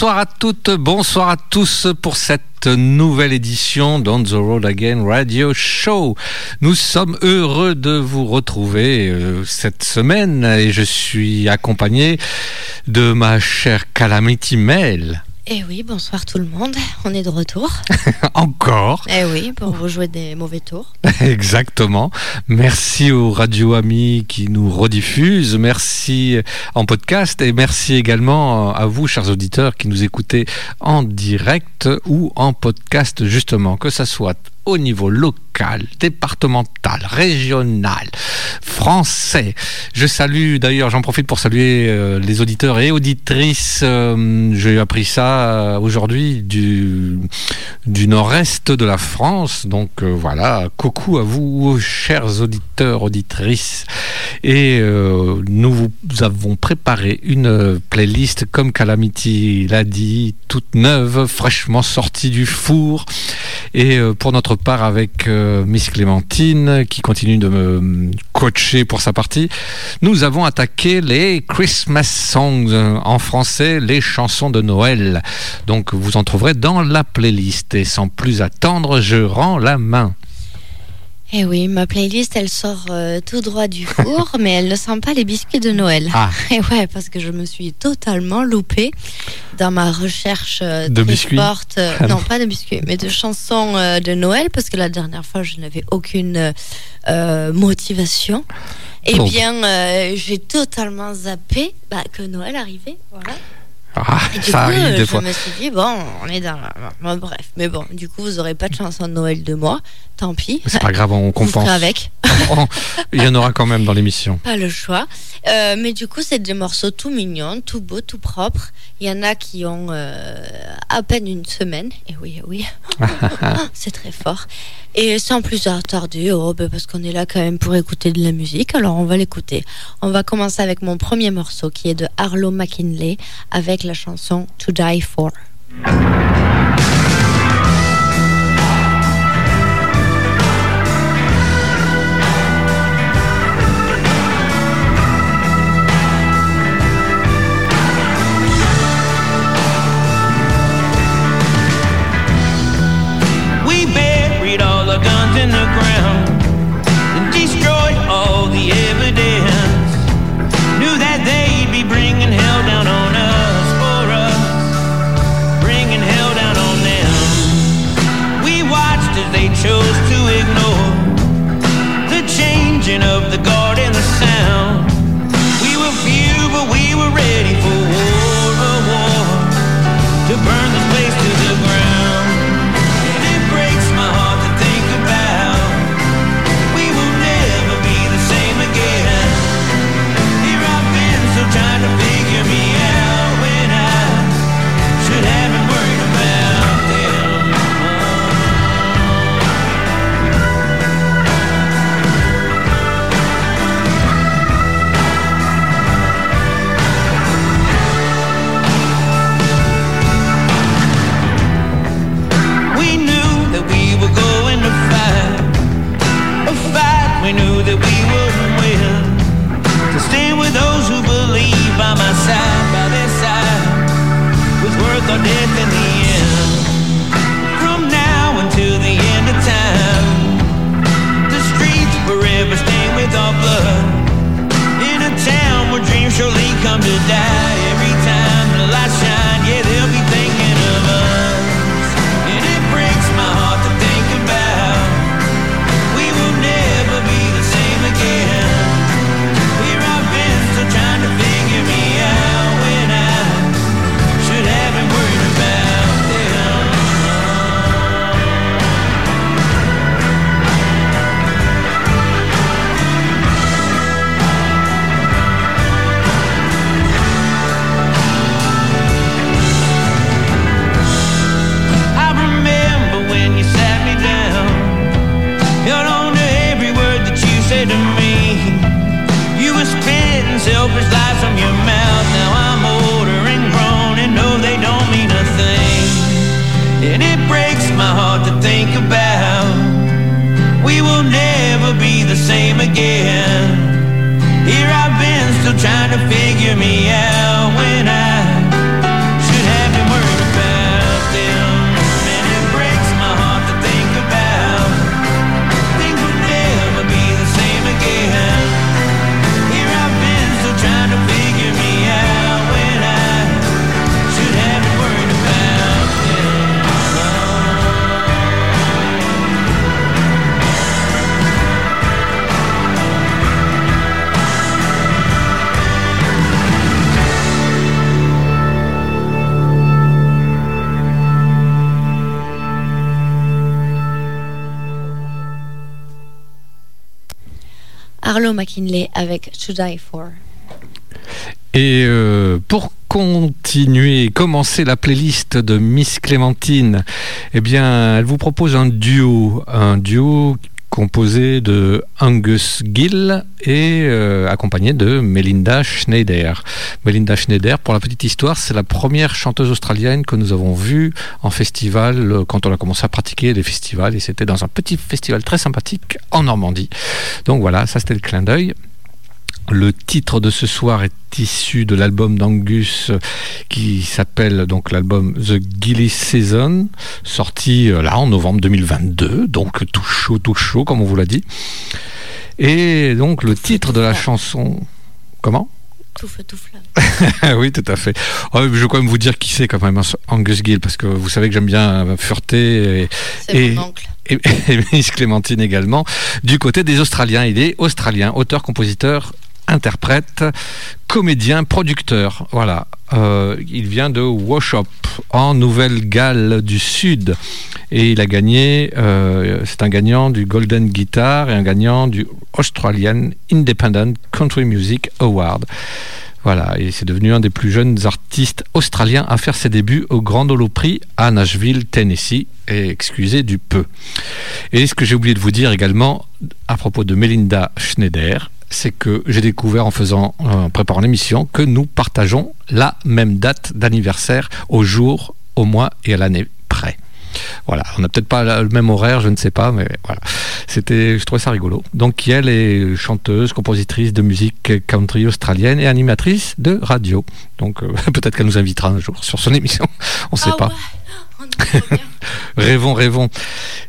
Bonsoir à toutes, bonsoir à tous pour cette nouvelle édition d'On the Road Again Radio Show. Nous sommes heureux de vous retrouver euh, cette semaine et je suis accompagné de ma chère Calamity Mail. Eh oui, bonsoir tout le monde. On est de retour. Encore. Eh oui, pour vous jouer des mauvais tours. Exactement. Merci aux radio amis qui nous rediffusent. Merci en podcast et merci également à vous, chers auditeurs, qui nous écoutez en direct ou en podcast, justement, que ça soit au niveau local, départemental, régional, français. Je salue d'ailleurs, j'en profite pour saluer euh, les auditeurs et auditrices. Euh, j'ai appris ça euh, aujourd'hui du, du nord-est de la France. Donc voilà, coucou à vous, chers auditeurs, auditrices. Et nous vous avons préparé une playlist, comme Calamity l'a dit, toute neuve, fraîchement sortie du four. Et pour notre part avec euh, Miss Clémentine qui continue de me coacher pour sa partie. Nous avons attaqué les Christmas songs euh, en français, les chansons de Noël. Donc vous en trouverez dans la playlist. Et sans plus attendre, je rends la main. Eh oui, ma playlist, elle sort euh, tout droit du four, mais elle ne sent pas les biscuits de Noël. Ah. Et ouais, parce que je me suis totalement loupée dans ma recherche euh, de biscuits. Euh, non, pas de biscuits, mais de chansons de Noël, parce que la dernière fois, je n'avais aucune motivation. Eh bien, j'ai totalement zappé bah, que Noël arrivait. Voilà. Ah, ça arrive des fois. Je me suis dit, bon, on est dans. bref, mais bon, du coup, vous n'aurez pas de chanson de Noël de moi. Tant pis. C'est pas grave, on compense. avec. Il y en aura quand même dans l'émission. Pas le choix. Euh, mais du coup, c'est des morceaux tout mignons, tout beaux, tout propres. Il y en a qui ont euh, à peine une semaine. Et oui, oui. c'est très fort. Et sans plus tarder, oh, ben, parce qu'on est là quand même pour écouter de la musique, alors on va l'écouter. On va commencer avec mon premier morceau qui est de Arlo McKinley avec la chanson To Die For. same again. Here I've been still trying to figure me out. McKinley avec To Die For. Et euh, pour continuer, commencer la playlist de Miss Clémentine, eh bien, elle vous propose un duo, un duo composé de Angus Gill et euh, accompagné de Melinda Schneider. Melinda Schneider, pour la petite histoire, c'est la première chanteuse australienne que nous avons vue en festival euh, quand on a commencé à pratiquer les festivals et c'était dans un petit festival très sympathique en Normandie. Donc voilà, ça c'était le clin d'œil. Le titre de ce soir est issu de l'album d'Angus euh, qui s'appelle donc l'album The Gilly Season, sorti euh, là en novembre 2022, donc tout chaud, tout chaud comme on vous l'a dit. Et donc le titre de la chanson, comment? Tout feu, tout flamme. oui, tout à fait. Oh, je vais quand même vous dire qui c'est quand même Angus Gill, parce que vous savez que j'aime bien fureter. Et, C'est et, mon oncle. et, et Miss Clémentine également. Du côté des Australiens, il est australien, auteur, compositeur, interprète, comédien, producteur. Voilà. Euh, il vient de Wauchope, en Nouvelle-Galles du Sud. Et il a gagné, euh, c'est un gagnant du Golden Guitar et un gagnant du Australian Independent Country Music Award. Voilà, et c'est devenu un des plus jeunes artistes australiens à faire ses débuts au Grand Ole Opry à Nashville, Tennessee. Et excusez du peu. Et ce que j'ai oublié de vous dire également à propos de Melinda Schneider, c'est que j'ai découvert en faisant, en préparant l'émission, que nous partageons la même date d'anniversaire au jour, au mois et à l'année près. Voilà, on n'a peut-être pas le même horaire, je ne sais pas, mais voilà. C'était, je trouvais ça rigolo. Donc, elle est chanteuse, compositrice de musique country australienne et animatrice de radio. Donc, euh, peut-être qu'elle nous invitera un jour sur son émission. On ne sait Ah pas. ouais. Rêvons, rêvons.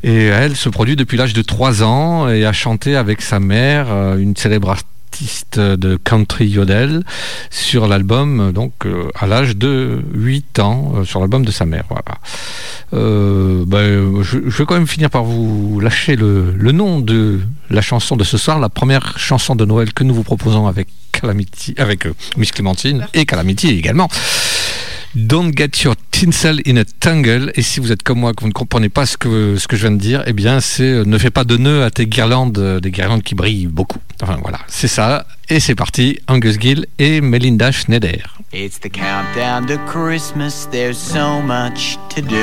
Et elle se produit depuis l'âge de 3 ans et a chanté avec sa mère, euh, une célèbre artiste de country yodel, sur l'album, donc euh, à l'âge de 8 ans, euh, sur l'album de sa mère. Voilà. Euh, ben, je, je vais quand même finir par vous lâcher le, le nom de la chanson de ce soir, la première chanson de Noël que nous vous proposons avec Calamity, avec Miss Clémentine et Calamity également. Don't get your tinsel in a tangle. Et si vous êtes comme moi, que vous ne comprenez pas ce que, ce que je viens de dire, eh bien, c'est euh, ne fais pas de nœuds à tes guirlandes, euh, des guirlandes qui brillent beaucoup. Enfin, voilà, c'est ça. Et c'est parti, Angus Gill et Melinda Schneider. It's the countdown to Christmas, there's so much to do.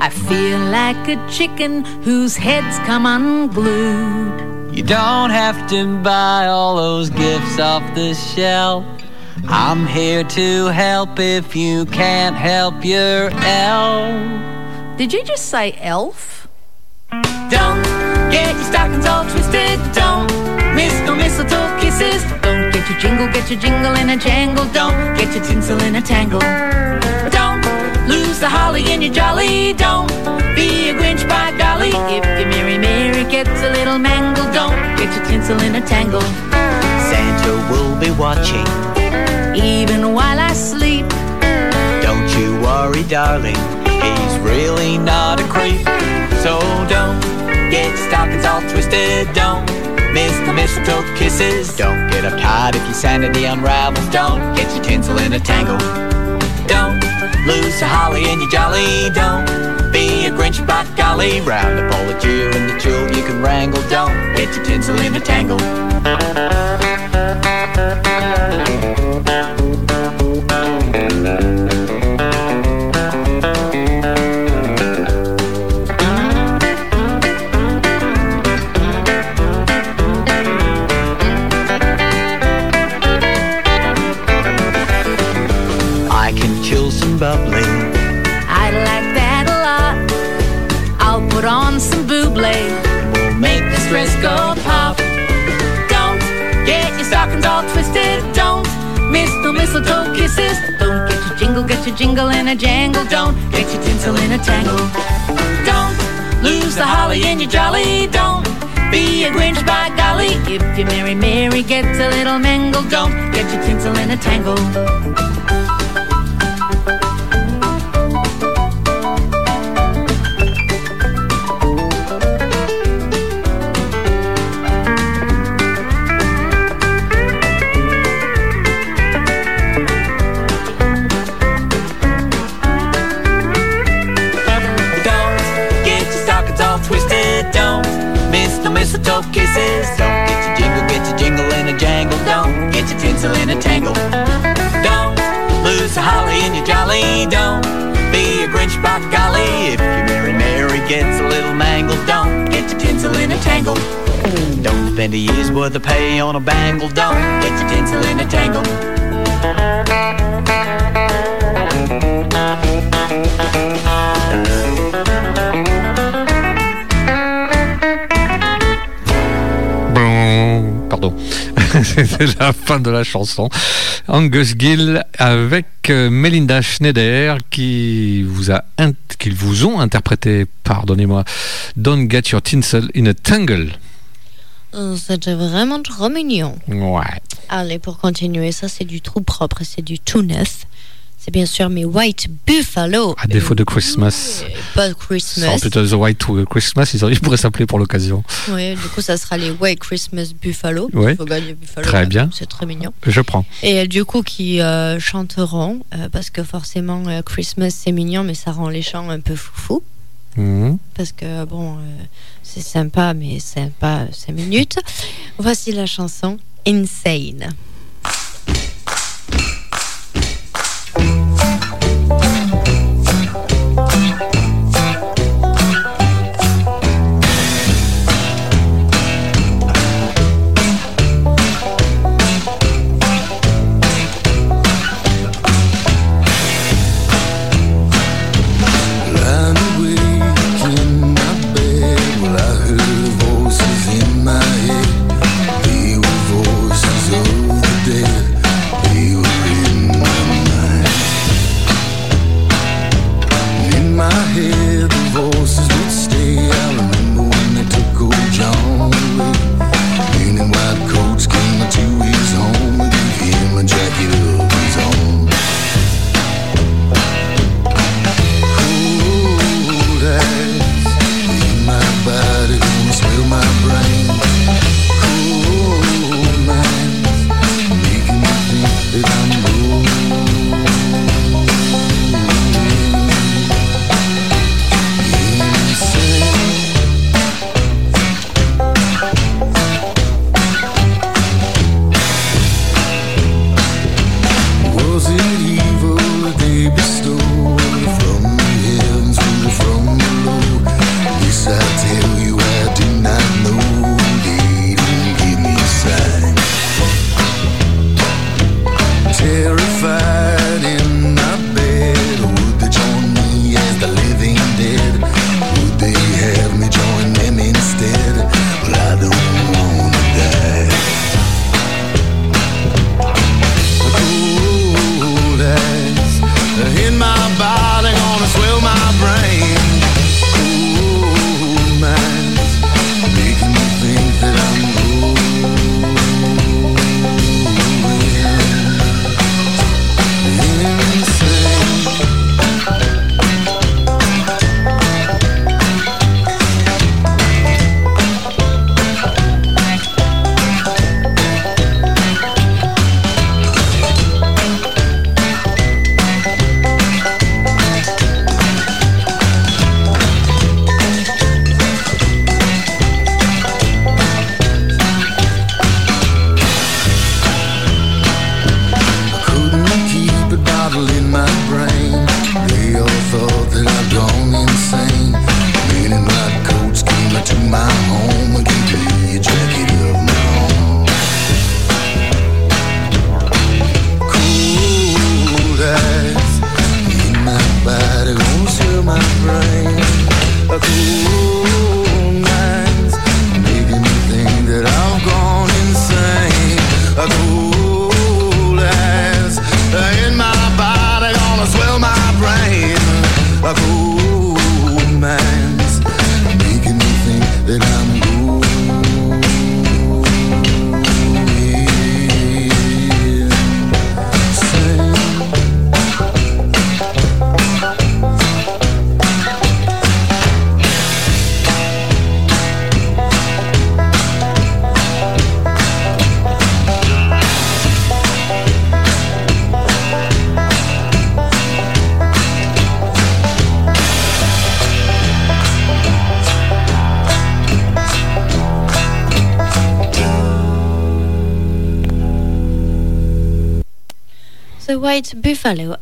I feel like a chicken whose head's come unglued. You don't have to buy all those gifts off the shelf. I'm here to help if you can't help your elf. Did you just say elf? Don't get your stockings all twisted. Don't miss no mistletoe kisses. Don't get your jingle, get your jingle in a jangle. Don't get your tinsel in a tangle. Don't lose the holly in your jolly. Don't be a Grinch by golly. If your Mary Mary gets a little mangled, Don't get your tinsel in a tangle. Santa will be watching. Even while I sleep. Don't you worry, darling. He's really not a creep. So don't get stockings all twisted. Don't miss the mistletoe kisses. Don't get uptight if your sanity unravels. Don't get your tinsel in a tangle. Don't lose the holly in your jolly. Don't be a Grinch by golly. Round up all the cheer and the chill you can wrangle. Don't get your tinsel in a tangle. Don't get your jingle, get your jingle in a jangle. Don't get your tinsel in a tangle. Don't lose the holly in your jolly. Don't be a Grinch by golly. If your Mary Mary gets a little mangled, don't get your tinsel in a tangle. Don't get your jingle, get your jingle in a jangle. Don't get your tinsel in a tangle. Don't lose the holly in your jolly. Don't be a Grinch by golly. If your Mary Mary gets a little mangled, don't get your tinsel in a tangle. Don't spend a year's worth of pay on a bangle. Don't get your tinsel in a tangle. C'est la fin de la chanson. Angus Gill avec euh, Melinda Schneider qui vous a qu'ils vous ont interprété, pardonnez-moi, Don't Get Your Tinsel in a Tangle. Euh, C'était vraiment trop mignon. Ouais. Allez, pour continuer, ça c'est du tout propre, c'est du tout neuf. C'est bien sûr mes White Buffalo. À défaut de Christmas. Pas Christmas. plutôt The White Christmas, ils pourraient s'appeler pour l'occasion. Oui, du coup, ça sera les White Christmas Buffalo. Buffalo. Très bien. C'est très mignon. Je prends. Et du coup, qui euh, chanteront, euh, parce que forcément, euh, Christmas c'est mignon, mais ça rend les chants un peu foufou. Mhm. Parce que bon, c'est sympa, mais c'est pas 5 minutes. Voici la chanson Insane.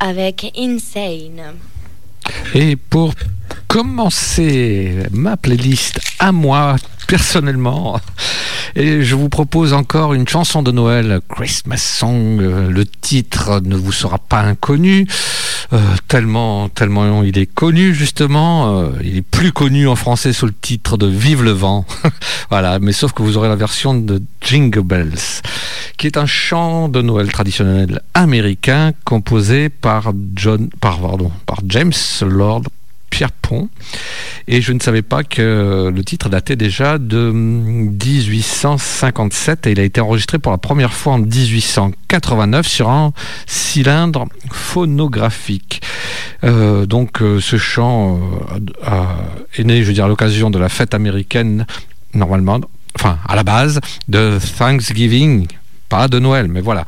Avec Insane. Et pour commencer ma playlist à moi personnellement, et je vous propose encore une chanson de Noël, Christmas Song. Le titre ne vous sera pas inconnu, euh, tellement, tellement il est connu justement. Euh, il est plus connu en français sous le titre de Vive le vent. voilà, mais sauf que vous aurez la version de Jingle Bells, qui est un chant de Noël traditionnel américain composé par John, par, pardon, par James Lord Pierpont. Et je ne savais pas que le titre datait déjà de 1857 et il a été enregistré pour la première fois en 1889 sur un cylindre phonographique. Euh, donc euh, ce chant euh, est né, je veux dire, à l'occasion de la fête américaine, normalement, enfin à la base, de Thanksgiving. Pas de Noël, mais voilà.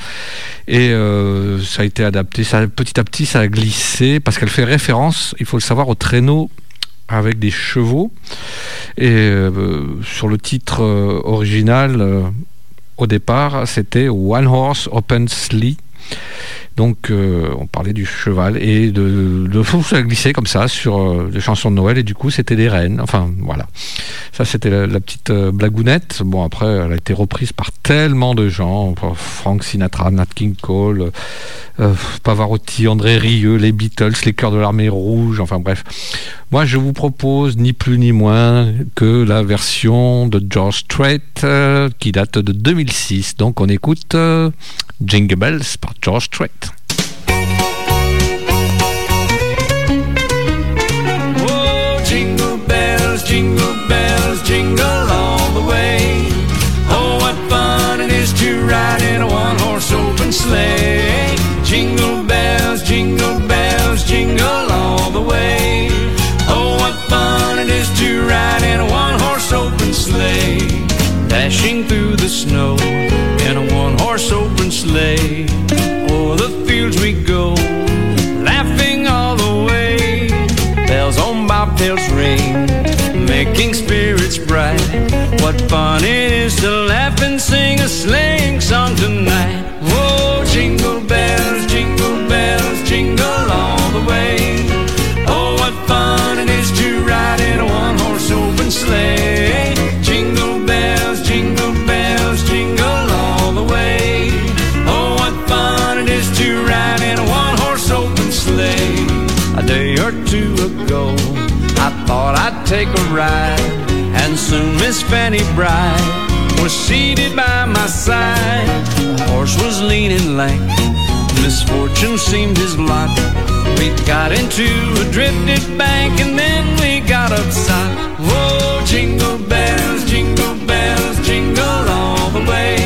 Et euh, ça a été adapté, ça, petit à petit ça a glissé, parce qu'elle fait référence, il faut le savoir, au traîneau avec des chevaux. Et euh, sur le titre euh, original, au départ, c'était One Horse Open Sleigh. Donc euh, on parlait du cheval et de, de ça a glissé comme ça sur euh, des chansons de Noël et du coup c'était des rennes. Enfin voilà. Ça c'était la, petite euh, blagounette. Bon après elle a été reprise par tellement de gens. Frank Sinatra, Nat King Cole, Pavarotti, André Rieu, les Beatles, les Chœurs de l'Armée Rouge. Enfin bref. Moi je vous propose ni plus ni moins que la version de George Strait qui date de 2006. Donc on écoute Jingle Bells par George Strait. Oh, jingle bells, jingle bells, jingle all the way. Oh, what fun it is to ride in a one horse open sleigh. Jingle bells, jingle bells, jingle all the way. Oh, what fun it is to ride in a one horse open sleigh. Dashing through the snow What fun it is to laugh and sing a sleighing song tonight. Whoa, jingle bells, jingle bells, jingle all the way. Oh, what fun it is to ride in a one horse open sleigh. Jingle bells, jingle bells, jingle all the way. Oh, what fun it is to ride in a one horse open sleigh. A day or two ago, I thought I'd take a ride, and soon Miss Fanny Bride was seated by my side. The horse was lean and lank, misfortune seemed his lot. We got into a drifted bank, and then we got upside. Whoa, jingle bells, jingle bells, jingle all the way.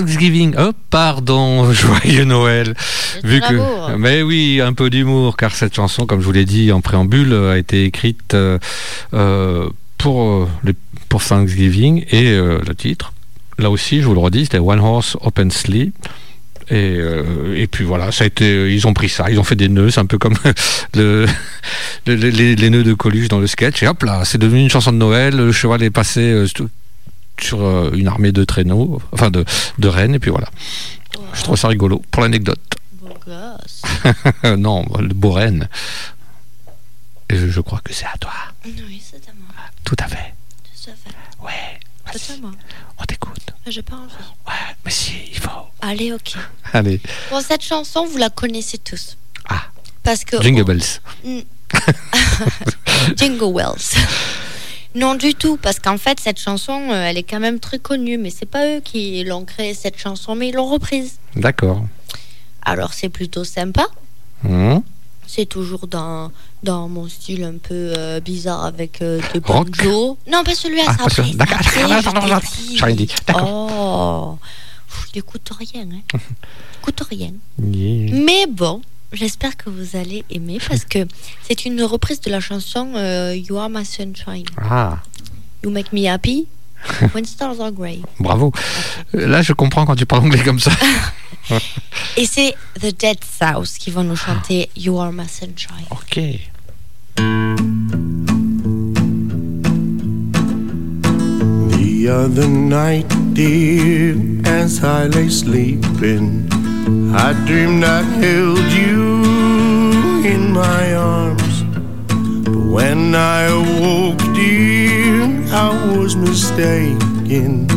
Thanksgiving. Oh, pardon, joyeux Noël. Vu que, Bravo. mais oui, un peu d'humour, car cette chanson, comme je vous l'ai dit en préambule, a été écrite euh, euh, pour euh, les- pour Thanksgiving et euh, le titre. Là aussi, je vous le redis, c'était One Horse Open Sleigh. Et, euh, et puis voilà, ça a été, ils ont pris ça, ils ont fait des nœuds, c'est un peu comme le, le- les, les nœuds de Coluche dans le sketch. Et hop là, c'est devenu une chanson de Noël. Le cheval est passé euh, sur euh, une armée de traîneaux, enfin de, de rennes, et puis voilà. Je trouve ça rigolo pour l'anecdote. Non, le beau renne. Et je, je crois que c'est à toi. Oui, c'est à moi. Tout à fait. Tout à fait. Ouais. C'est à moi. on t'écoute. J'ai pas envie. Ouais, mais si, il faut. Allez, ok. Allez. Bon, cette chanson, vous la connaissez tous. Ah. Parce que Jingle Bells. Jingle Wells. Non du tout, parce qu'en fait cette chanson, euh, elle est quand même très connue, mais c'est pas eux qui l'ont créée cette chanson, mais ils l'ont reprise. D'accord. Alors c'est plutôt sympa. Hmm. C'est toujours dans, dans mon style un peu euh, bizarre avec euh, des banjos. Non, pas celui-là, Ah, ça celui-là. D'accord, d'accord. D'accord. Oh, Pff, il écoute rien. Hein. Il écoute rien. Yeah. Mais bon, j'espère que vous allez aimer parce que c'est une reprise de la chanson euh, You Are My Sunshine. Ah, You Make Me Happy When Stars Are Grey. bravo. Là, je comprends quand tu parles anglais comme ça. Et c'est The Dead South qui vont nous chanter You Are My Sunshine. Ok. The other night, dear, as I lay sleeping, I dreamed I held you my arms. But when I awoke, dear, I was mistaken.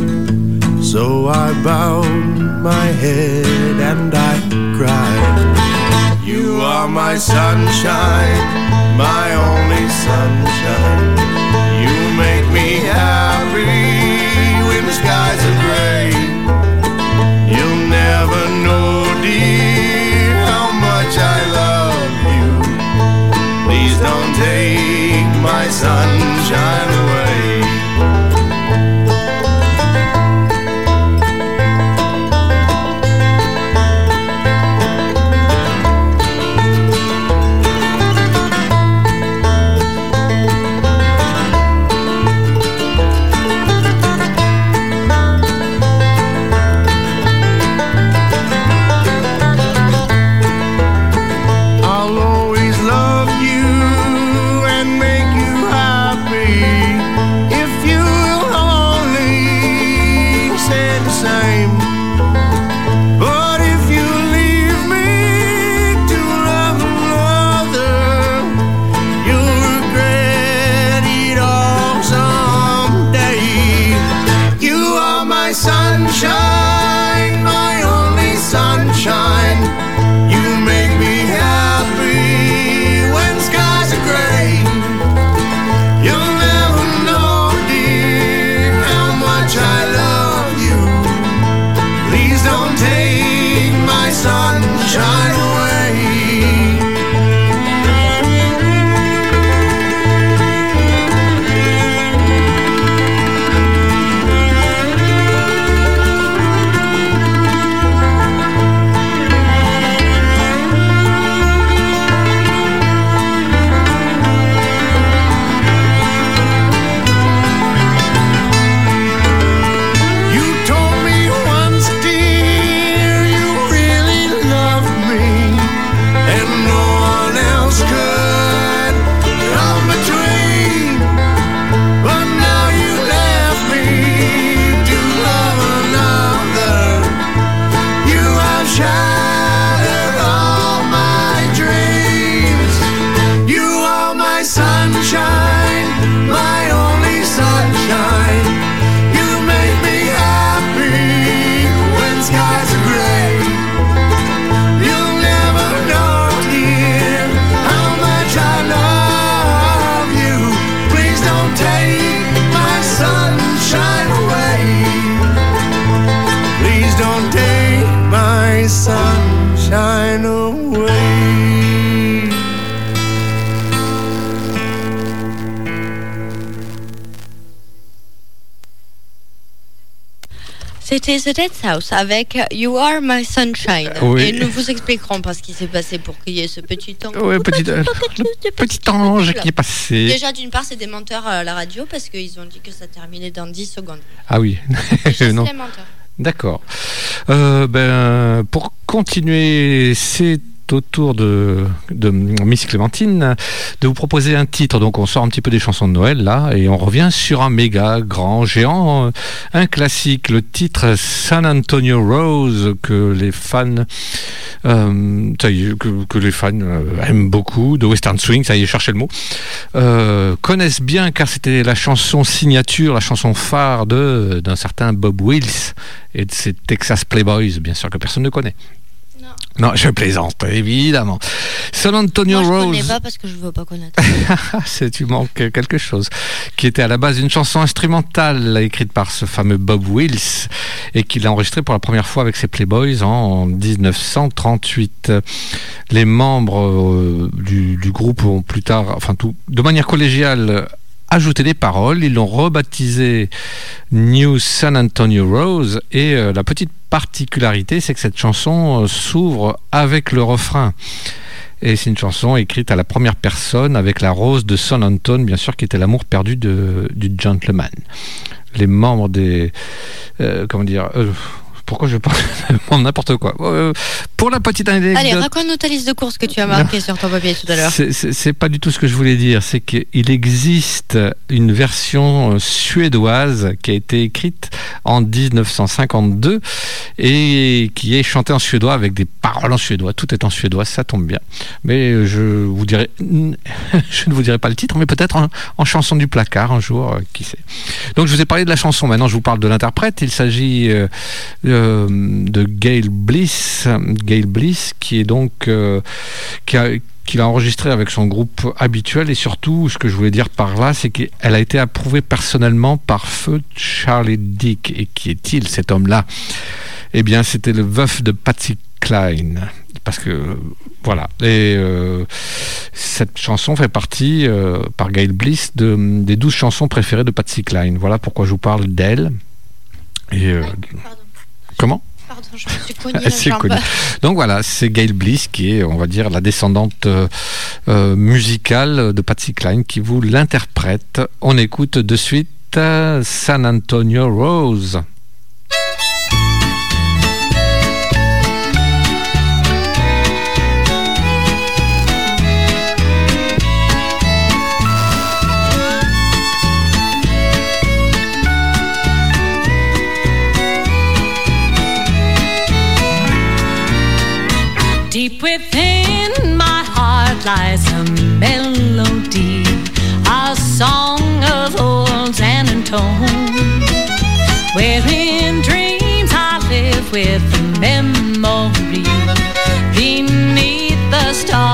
So I bowed my head and I cried. You are my sunshine, my only sunshine. You make me happy when the skies are gray. Sunshine C'était The Dead South avec You Are My Sunshine. Oui. Et nous vous expliquerons pas ce qui s'est passé pour qu'il y ait ce petit temps. Ouais, petit, euh, petit ange qui est passé. Déjà, d'une part, c'est des menteurs à la radio parce qu'ils ont dit que ça terminait dans 10 secondes. Ah oui. Non. c'est des menteurs. D'accord. Euh, ben, pour continuer, c'est au tour de, de Miss Clémentine de vous proposer un titre. Donc on sort un petit peu des chansons de Noël là et on revient sur un méga grand géant, un classique, le titre San Antonio Rose que les fans, euh, que, les fans euh, aiment beaucoup de Western Swing, ça y est, cherchez le mot, euh, connaissent bien car c'était la chanson signature, la chanson phare d'un certain Bob Wills et de ses Texas Playboys, bien sûr que personne ne connaît. Non. Je plaisante, évidemment. San Antonio Moi, je Rose. connais pas parce que je veux pas connaître. C'est tu manques quelque chose. Qui était à la base une chanson instrumentale écrite par ce fameux Bob Wills et qu'il a enregistrée pour la première fois avec ses Playboys en 1938. Les membres euh, du, du groupe ont plus tard, enfin tout, de manière collégiale, ajouté des paroles. Ils l'ont rebaptisé New San Antonio Rose et euh, la petite particularité, c'est que cette chanson euh, s'ouvre avec le refrain. Et c'est une chanson écrite à la première personne avec la rose de San Anton, bien sûr, qui était l'amour perdu du gentleman. Les membres des. euh, comment dire Pourquoi je parle de n'importe quoi Euh, Pour la petite anecdote. Allez, raconte-nous ta liste de courses que tu as marquée sur ton papier tout à l'heure. C'est- pas du tout ce que je voulais dire. C'est qu'il existe une version euh, suédoise qui a été écrite en 1952 et qui est chantée en suédois avec des paroles en suédois. Tout est en suédois, ça tombe bien. Mais je vous dirai, je ne vous dirai pas le titre, mais peut-être en, en chanson du placard un jour, euh, qui sait. Donc je vous ai parlé de la chanson. Maintenant, je vous parle de l'interprète. Il s'agit euh, euh, de Gail Bliss, Gail Bliss, qui est donc euh, qui a qu'il a enregistré avec son groupe habituel. Et surtout ce que je voulais dire par là c'est qu'elle a été approuvée personnellement par feu Charlie Dick. Et qui est-il cet homme-là? Eh bien c'était le veuf de Patsy Cline. Parce que voilà. Et euh, cette chanson fait partie par Gail Bliss de, des douze chansons préférées de Patsy Cline. Voilà pourquoi je vous parle d'elle. Comment Pardon, je me suis cogné la connu. Donc voilà, c'est Gail Bliss qui est, on va dire, la descendante euh, euh, musicale de Patsy Cline qui vous l'interprète. On écoute de suite euh, San Antonio Rose. San Antone. Where in dreams I live with a memory beneath the stars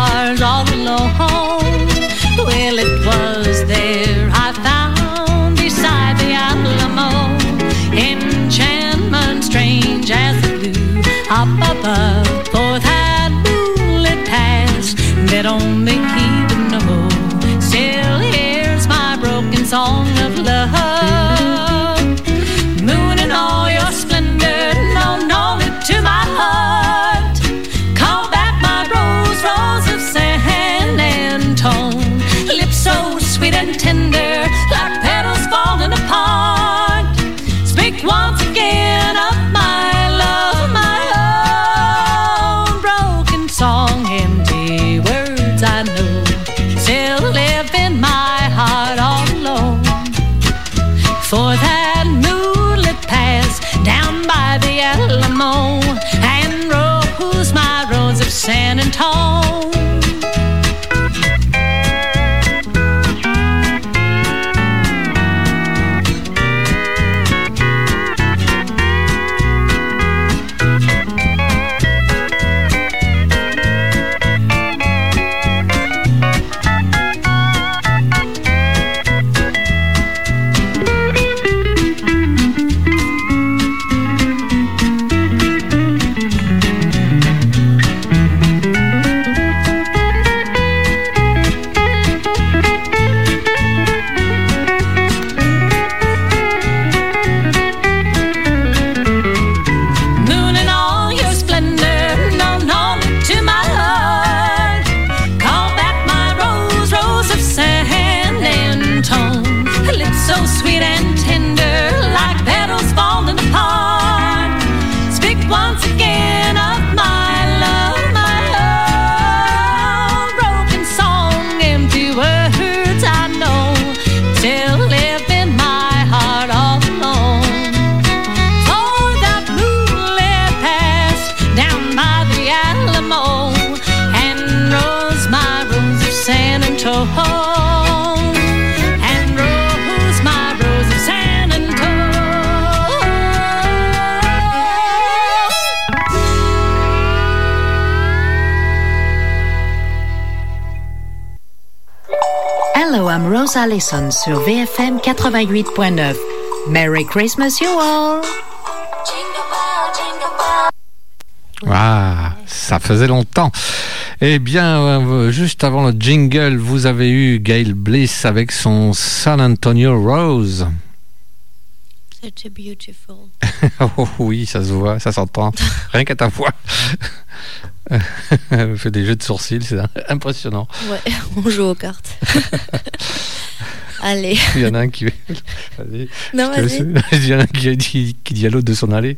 Allison sur VFM 88.9. Merry Christmas, you all! Ah, ça faisait longtemps. Eh bien, euh, juste avant le jingle, vous avez eu Gail Bliss avec son San Antonio Rose. Such a beautiful. Oh oui, ça se voit, ça s'entend. Rien qu'à ta voix. Elle fait des jeux de sourcils, c'est impressionnant. Ouais, on joue aux cartes. Allez. Il y en a un qui. Vas-y. Non. Il y en a un qui, dit- qui dit à l'autre de s'en aller.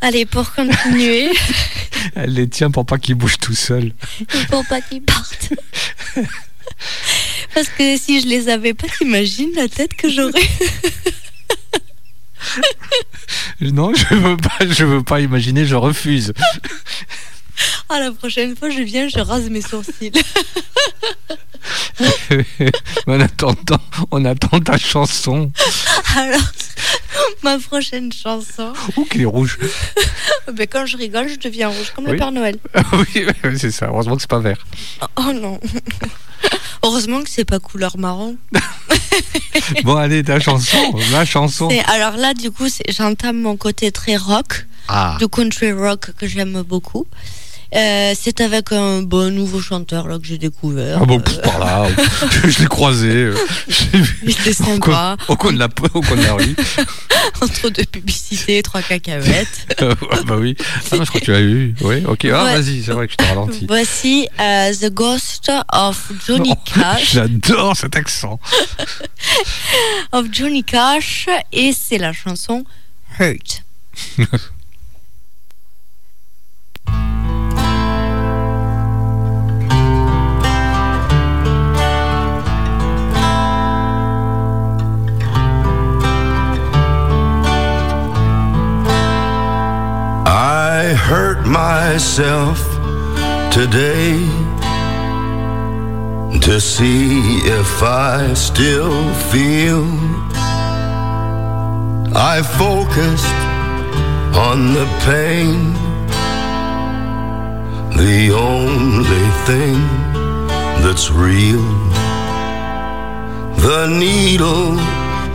Allez, pour continuer, Elle les tient pour pas qu'ils bougent tout seuls. faut pas qu'ils partent. Parce que si je les avais pas, t'imagines la tête que j'aurais Non, je veux pas, je veux pas imaginer, je refuse. Ah, la prochaine fois, je viens, je rase mes sourcils. Mais en attendant, on attend ta chanson. Alors, ma prochaine chanson, Ouh, qu'il est rouge. ben, quand je rigole, je deviens rouge comme Oui. le Père Noël. oui, c'est ça. Heureusement que c'est pas vert. Oh, oh non. Heureusement que c'est pas couleur marron. Bon, allez, ta chanson, ma chanson. Alors là, du coup, j'entame mon côté très rock, Ah, de country rock que j'aime beaucoup. Euh, c'est avec un bon nouveau chanteur là que j'ai découvert. ah bon, Euh, pff, par là, je, je l'ai croisé. euh, je l'ai vu sympa, au coin de la, au coin de la rue. entre deux publicités, trois cacahuètes. Ah bah oui. Ah non, je crois que tu as eu. Oui, ok. Ah, Ouais. vas-y, c'est vrai que je te ralentis. Voici euh, The Ghost of Johnny Oh, Cash. J'adore cet accent. of Johnny Cash et c'est la chanson Hurt. I hurt myself today to see if I still feel. I focused on the pain, the only thing that's real. The needle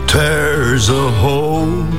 tears a hole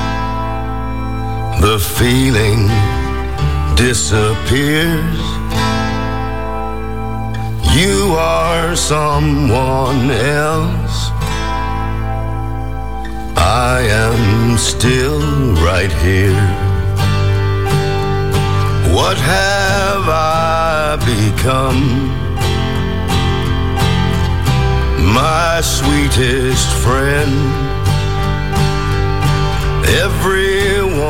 the feeling disappears. You are someone else. I am still right here. What have I become? My sweetest friend.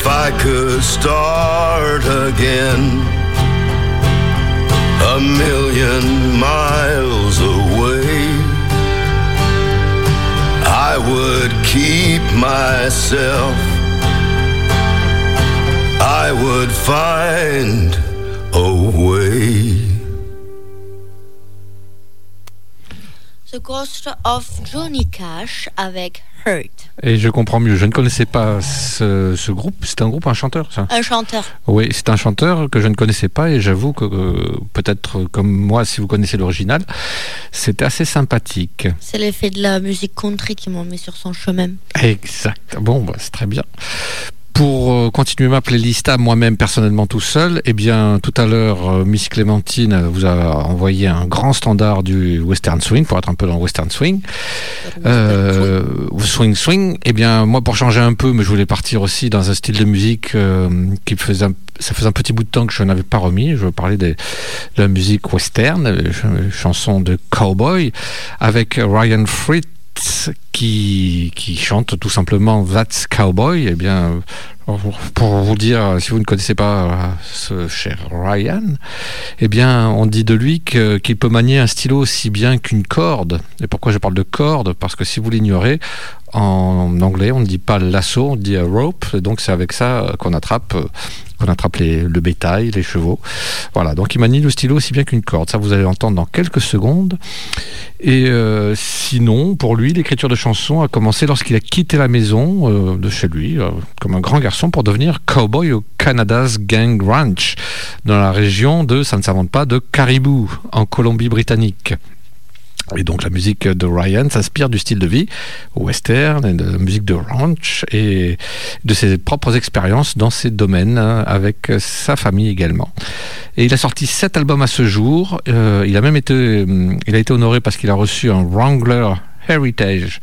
If I could start again a million miles away, I would keep myself. I would find The Ghost of Johnny Cash avec Hurt. Et je comprends mieux. Je ne connaissais pas ce, ce groupe. C'est un groupe, un chanteur, ça? Un chanteur. Oui, c'est un chanteur que je ne connaissais pas et j'avoue que euh, peut-être comme moi, si vous connaissez l'original, c'était assez sympathique. C'est l'effet de la musique country qui m'ont mis sur son chemin. Exact. Bon, bah, c'est très bien. Pour euh, continuer ma playlist à moi-même personnellement tout seul, eh bien tout à l'heure euh, Miss Clémentine vous a envoyé un grand standard du western swing pour être un peu dans le western swing. Euh, swing swing. Eh bien moi pour changer un peu, mais je voulais partir aussi dans un style de musique euh, qui faisait un, ça faisait un petit bout de temps que je n'avais pas remis. Je veux parler des- de la musique western, ch- chanson de cowboy avec Ryan Fritz qui, qui chante tout simplement That's Cowboy. Eh bien, pour- vous dire, si vous ne connaissez pas euh, ce cher Ryan, eh bien, on dit de lui qu'il peut manier un stylo aussi bien qu'une corde. Et pourquoi je parle de corde? Parce que si vous l'ignorez, en anglais, on ne dit pas lasso, on dit a rope. Donc, c'est avec ça euh, qu'on attrape, euh, qu'on attrape les- le bétail, les chevaux. Voilà. Donc, il manie le stylo aussi bien qu'une corde. Ça, vous allez l'entendre dans quelques secondes. Et euh, sinon, pour lui, l'écriture de chansons a commencé lorsqu'il a quitté la maison euh, de chez lui, euh, comme un grand garçon, pour devenir cowboy au Canada's Gang Ranch, dans la région de, ça ne s'invente pas, de Caribou, en Colombie-Britannique. Et donc la musique de Ryan s'inspire du style de vie western et de la musique de ranch et de ses propres expériences dans ces domaines hein, avec sa famille également. Et il a sorti sept albums à ce jour. Euh, il a même été, euh, il a été honoré parce qu'il a reçu un Wrangler Heritage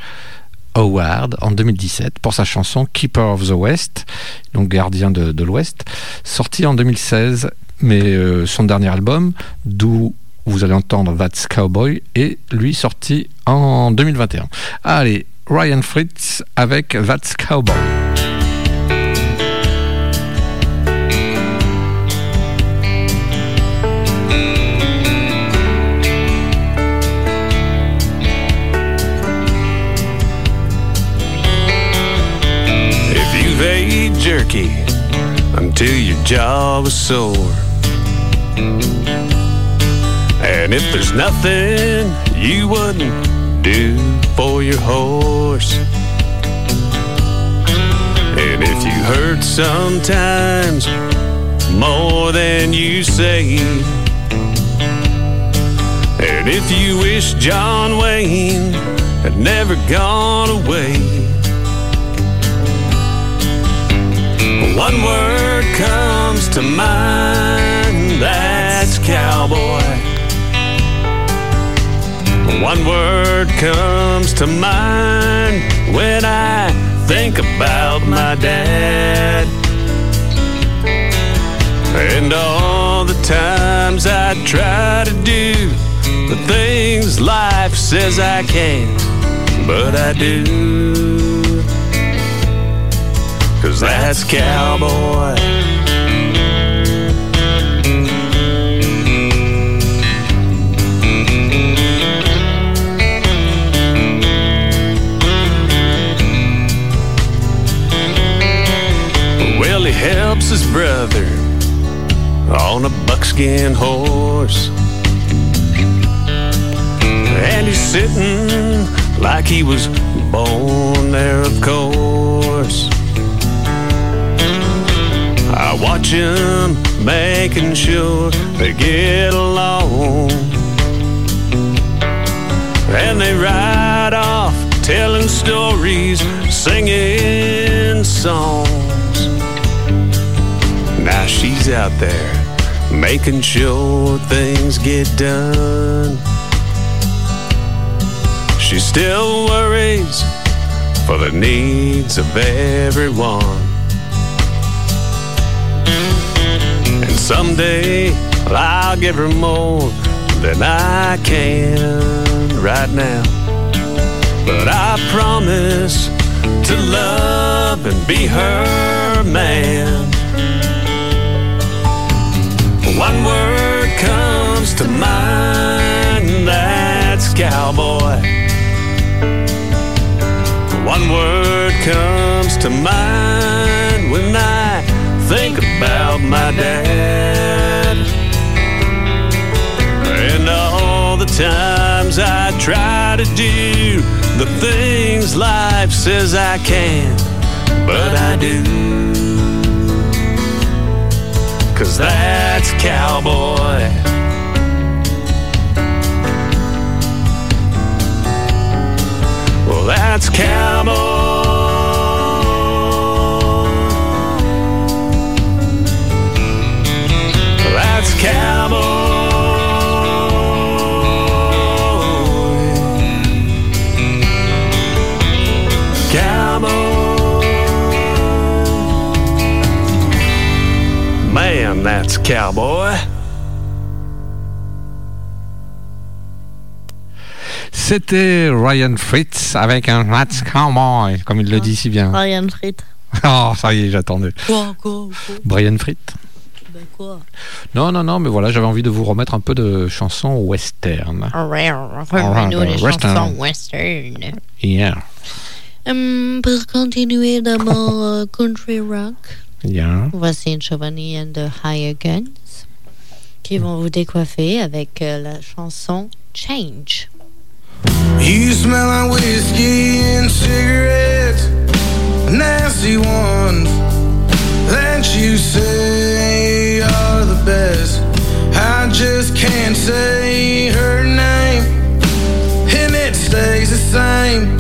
Award en 2017 pour sa chanson Keeper of the West, donc gardien de, de l'Ouest, sorti en 2016. Mais euh, son dernier album, d'où vous allez entendre That's Cowboy, est lui sorti en 2021. Allez, Ryan Fritz avec That's Cowboy. Jerky until your jaw was sore, and if there's nothing you wouldn't do for your horse, and if you hurt sometimes more than you say, and if you wish John Wayne had never gone away. One word comes to mind, that's cowboy. One word comes to mind when I think about my dad. And all the times I try to do the things life says I can't, but I do. Cause that's cowboy. Well, he helps his brother on a buckskin horse. And he's sitting like he was born there, of course. I watch him making sure they get along. And they ride off telling stories, singing songs. Now she's out there making sure things get done. She still worries for the needs of everyone. Someday I'll give her more than I can right now. But I promise to love and be her man. One word comes to mind, that's cowboy. One word comes to mind when I think about my dad. Times I try to do the things life says I can't, but I do. Cause that's cowboy. Well, that's cowboy. Cowboy. C'était Ryan Fritz avec un That's Cowboy, comme il le dit si bien. Ryan Fritt. Oh, ça y est, j'attendais. Quoi, quoi, quoi? Brian Fritt Ben quoi? Non, non, non, mais voilà, j'avais envie de vous remettre un peu de chansons western. Remets-nous des Western. chansons western. Yeah, Hum, pour continuer dans mon euh, country rock, yeah. voici Giovanni and the Higher Guns qui vont vous décoiffer avec euh, la chanson Change. You smell like whiskey and cigarettes, nasty ones that you say are the best. I just can't say her name, and it stays the same,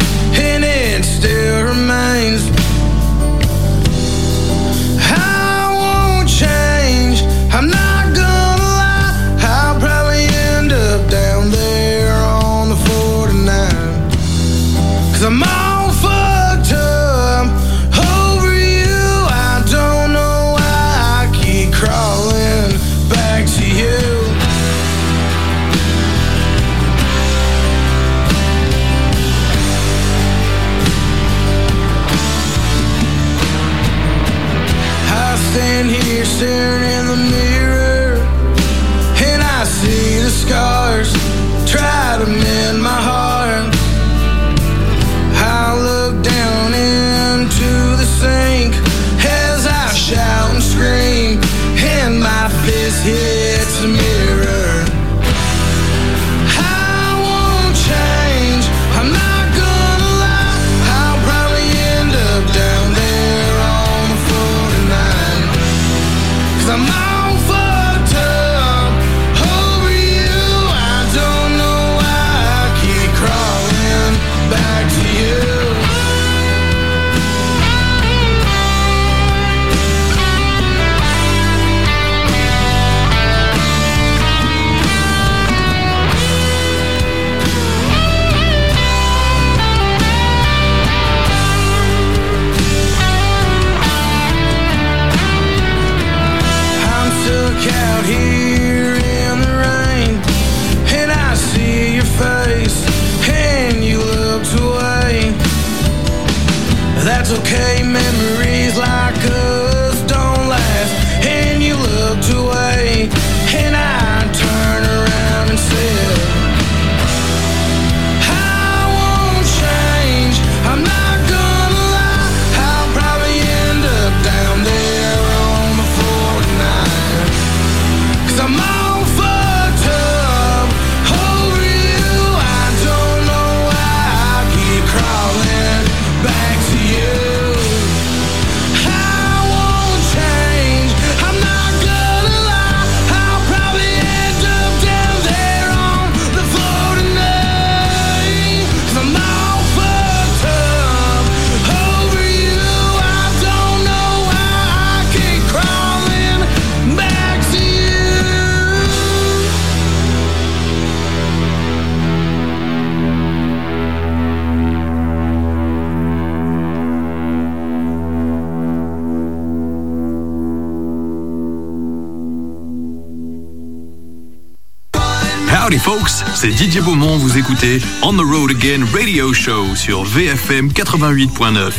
c'est Didier Beaumont, vous écoutez On the Road Again Radio Show sur VFM 88.9.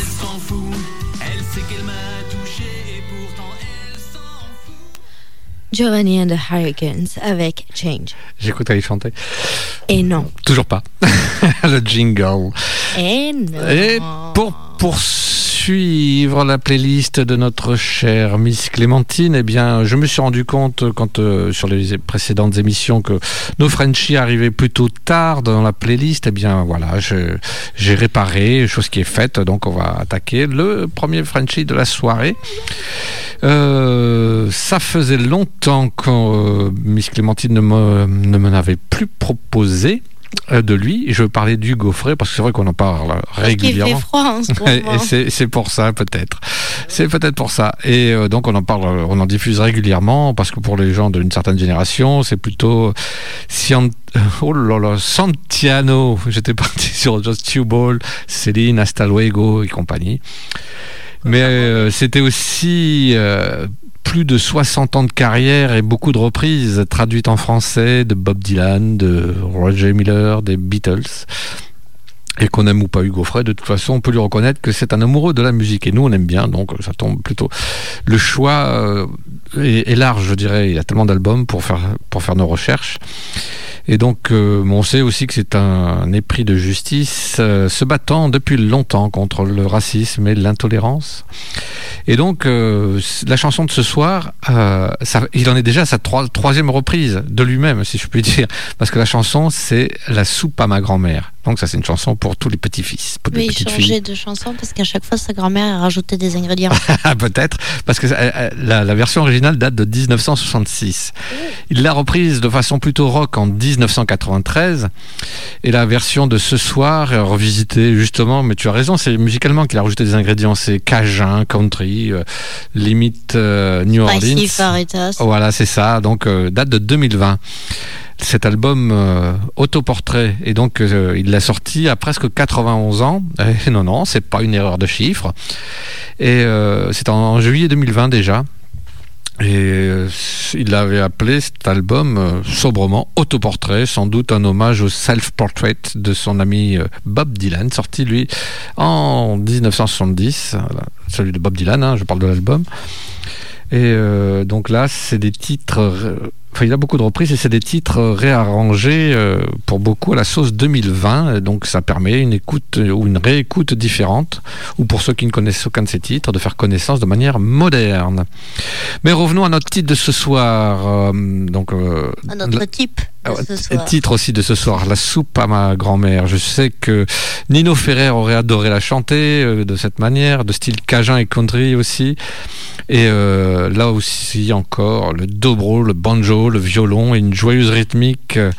Giovanni and the Hurricanes avec Change. J'écoute aller chanter. Et non. Toujours pas. le jingle. Et non. Et pour poursuivre la playlist de notre chère Miss Clémentine, eh bien, je me suis rendu compte quand euh, sur les précédentes émissions que nos Frenchies arrivaient plutôt tard dans la playlist. Eh bien, voilà, j'ai réparé, chose qui est faite. Donc, on va attaquer le premier Frenchie de la soirée. Euh, ça faisait longtemps que euh, Miss Clémentine ne me, ne plus proposé de lui. Je parler du gaufret parce que c'est vrai qu'on en parle régulièrement. fait froid en ce Et moment. c'est c'est pour ça peut-être. C'est peut-être pour ça. Et euh, donc on en parle, on en diffuse régulièrement parce que pour les gens d'une certaine génération, c'est plutôt Sian- oh là là, Santiano. J'étais parti sur Just Two Ball, Céline, Hasta Luego et compagnie. Mais euh, c'était aussi euh, plus de 60 ans de carrière et beaucoup de reprises traduites en français de Bob Dylan, de Roger Miller, des Beatles. Et qu'on aime ou pas Hugo Frey, de toute façon, on peut lui reconnaître que c'est un amoureux de la musique. Et nous, on aime bien, donc ça tombe plutôt. Le choix euh, est, est large, je dirais. Il y a tellement d'albums pour faire, pour faire nos recherches. Et donc, euh, on sait aussi que c'est un épris de justice euh, se battant depuis longtemps contre le racisme et l'intolérance. Et donc, euh, la chanson de ce soir, ça- il en est déjà à sa troi- troisième reprise de lui-même, si je puis dire. Parce que la chanson, c'est La soupe à ma grand-mère. Donc, ça, c'est une chanson pour tous les petits-fils, Mais il changeait filles. de chanson parce qu'à chaque fois, sa grand-mère a rajouté des ingrédients. Ah, Peut-être, parce que la, la version originale date de 1966. Il l'a reprise de façon plutôt rock en 1993. Et la version de ce soir est revisitée justement, mais tu as raison, c'est musicalement qu'il a rajouté des ingrédients. C'est cajun, country, euh, limite euh, New Orleans. Faritas. Voilà, c'est ça. Donc, euh, date de 2020. Cet album euh, autoportrait, et donc euh, il l'a sorti à presque 91 ans. Et non, non, c'est pas une erreur de chiffre. Et euh, c'est en juillet 2020 déjà. Et euh, il avait appelé cet album euh, sobrement Autoportrait, sans doute un hommage au self-portrait de son ami euh, Bob Dylan, sorti lui en 1970. Voilà, celui de Bob Dylan, hein, je parle de l'album. Et euh, donc là, c'est des titres. Enfin, il a beaucoup de reprises et c'est des titres euh, réarrangés euh, pour beaucoup à la sauce 2020. Et Donc ça permet une écoute euh, ou une réécoute différente, ou pour ceux qui ne connaissent aucun de ces titres, de faire connaissance de manière moderne. Mais revenons à notre titre de ce soir. euh, donc, euh, autre la- type de ce soir. Titre aussi de ce soir, La soupe à ma grand-mère. Je sais que Nino Ferrer aurait adoré la chanter euh, de cette manière, de style cajun et country aussi. Et euh, là aussi encore, le dobro, le banjo, le violon et une joyeuse rythmique euh,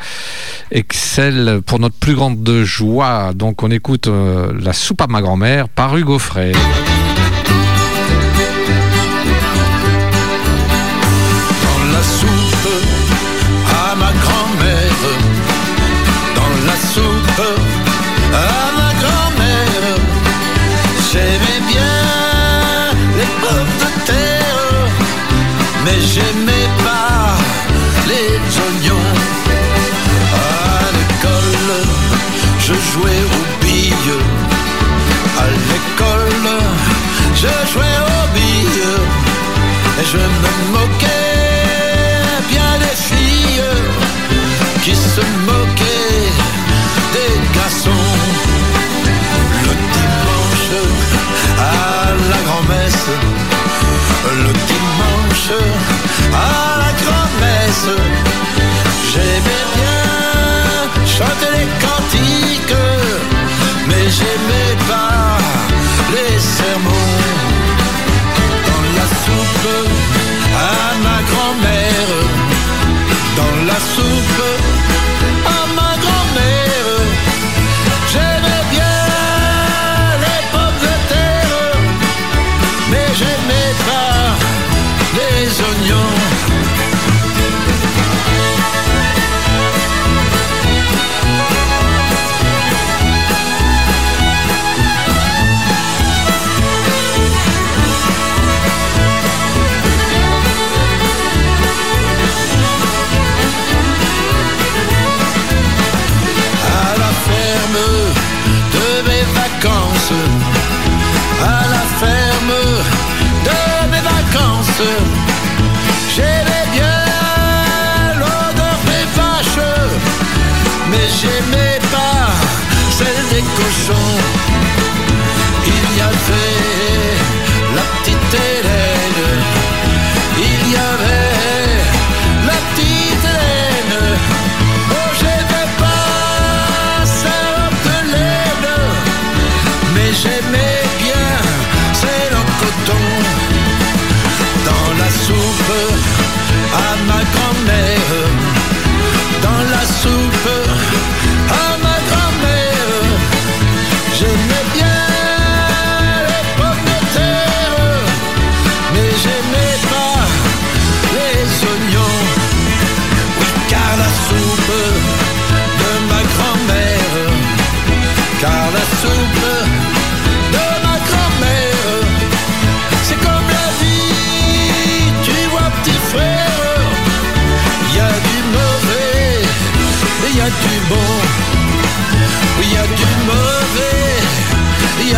excellent pour notre plus grande joie. Donc on écoute La soupe à ma grand-mère par Hugo Frey. Je jouais aux billes. Et je me moquais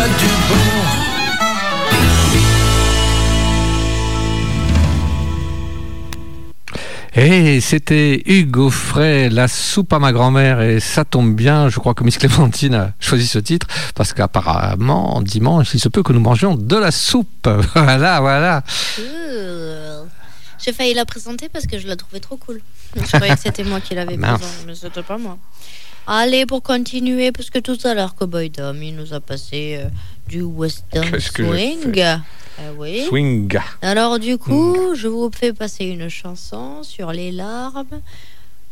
du bon. Et c'était Hugo Frey, la soupe à ma grand-mère, et ça tombe bien, je crois que Miss Clémentine a choisi ce titre, parce qu'apparemment, dimanche, il se peut que nous mangions de la soupe. Voilà, voilà. Cool. J'ai failli la présenter parce que je la trouvais trop cool. Je croyais que c'était moi qui l'avais présentée, mais c'était pas moi. Allez, pour continuer, parce que tout à l'heure, Cowboy Dom, il nous a passé euh, du western swing. Ah oui. Swing. Alors du coup, je vous fais passer une chanson sur les larmes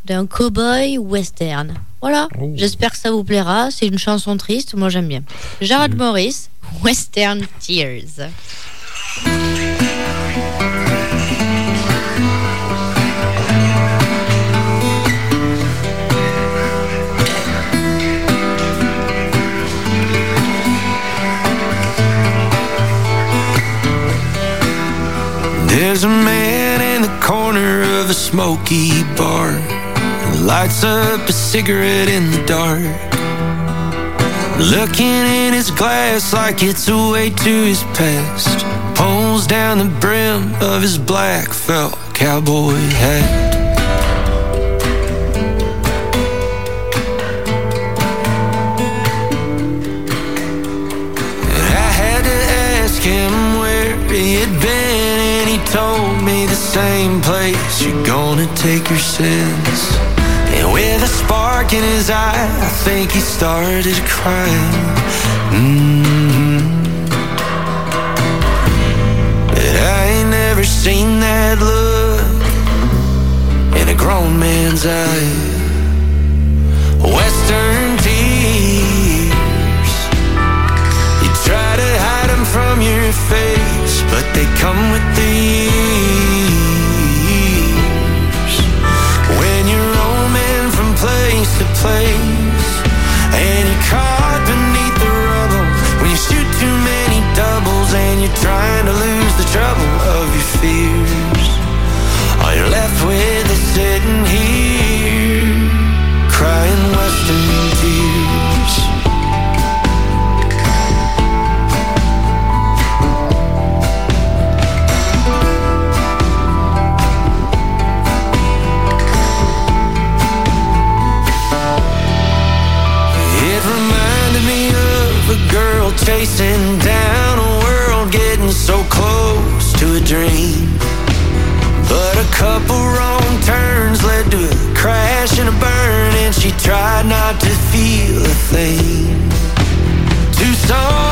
d'un cowboy western. Voilà, Oh. j'espère que ça vous plaira. C'est une chanson triste, moi j'aime bien. Jared Morris, Western Tears. There's a man in the corner of a smoky bar who lights up a cigarette in the dark. Looking in his glass like it's a way to his past. Pulls down the brim of his black felt cowboy hat. And I had to ask him where he had been, told me the same place you're gonna take your sins. And with a spark in his eye, I think he started crying. mm But I ain't never seen that look in a grown man's eye. Western tears. You try to hide them from your face, but they come with the years. When you're roaming from place to place, and you're caught beneath the rubble, when you shoot too many doubles, and you're trying to lose the trouble of your fears, all you're left with is sitting chasing down a world, getting so close to a dream. But a couple wrong turns led to a crash and a burn, and she tried not to feel a thing. Tucson, Arizona,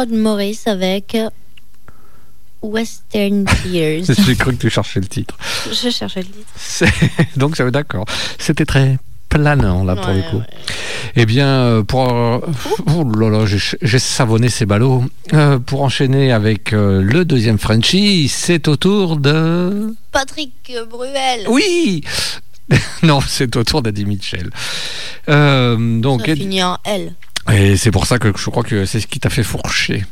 Jarod Morris avec Western Tears. J'ai cru que tu cherchais le titre. Je cherchais le titre. Donc, j'avais d'accord. C'était très planant, là, pour le coup. ouais. Eh bien, euh, pour. Oh là là, j'ai- savonné ces ballots. Euh, pour enchaîner avec euh, le deuxième Frenchie, c'est au tour de. Patrick Bruel. Oui Non, c'est au tour d'Eddie Mitchell. Euh, donc, Ça Eddie- finit en L. Et c'est pour ça que je crois que c'est ce qui t'a fait fourcher.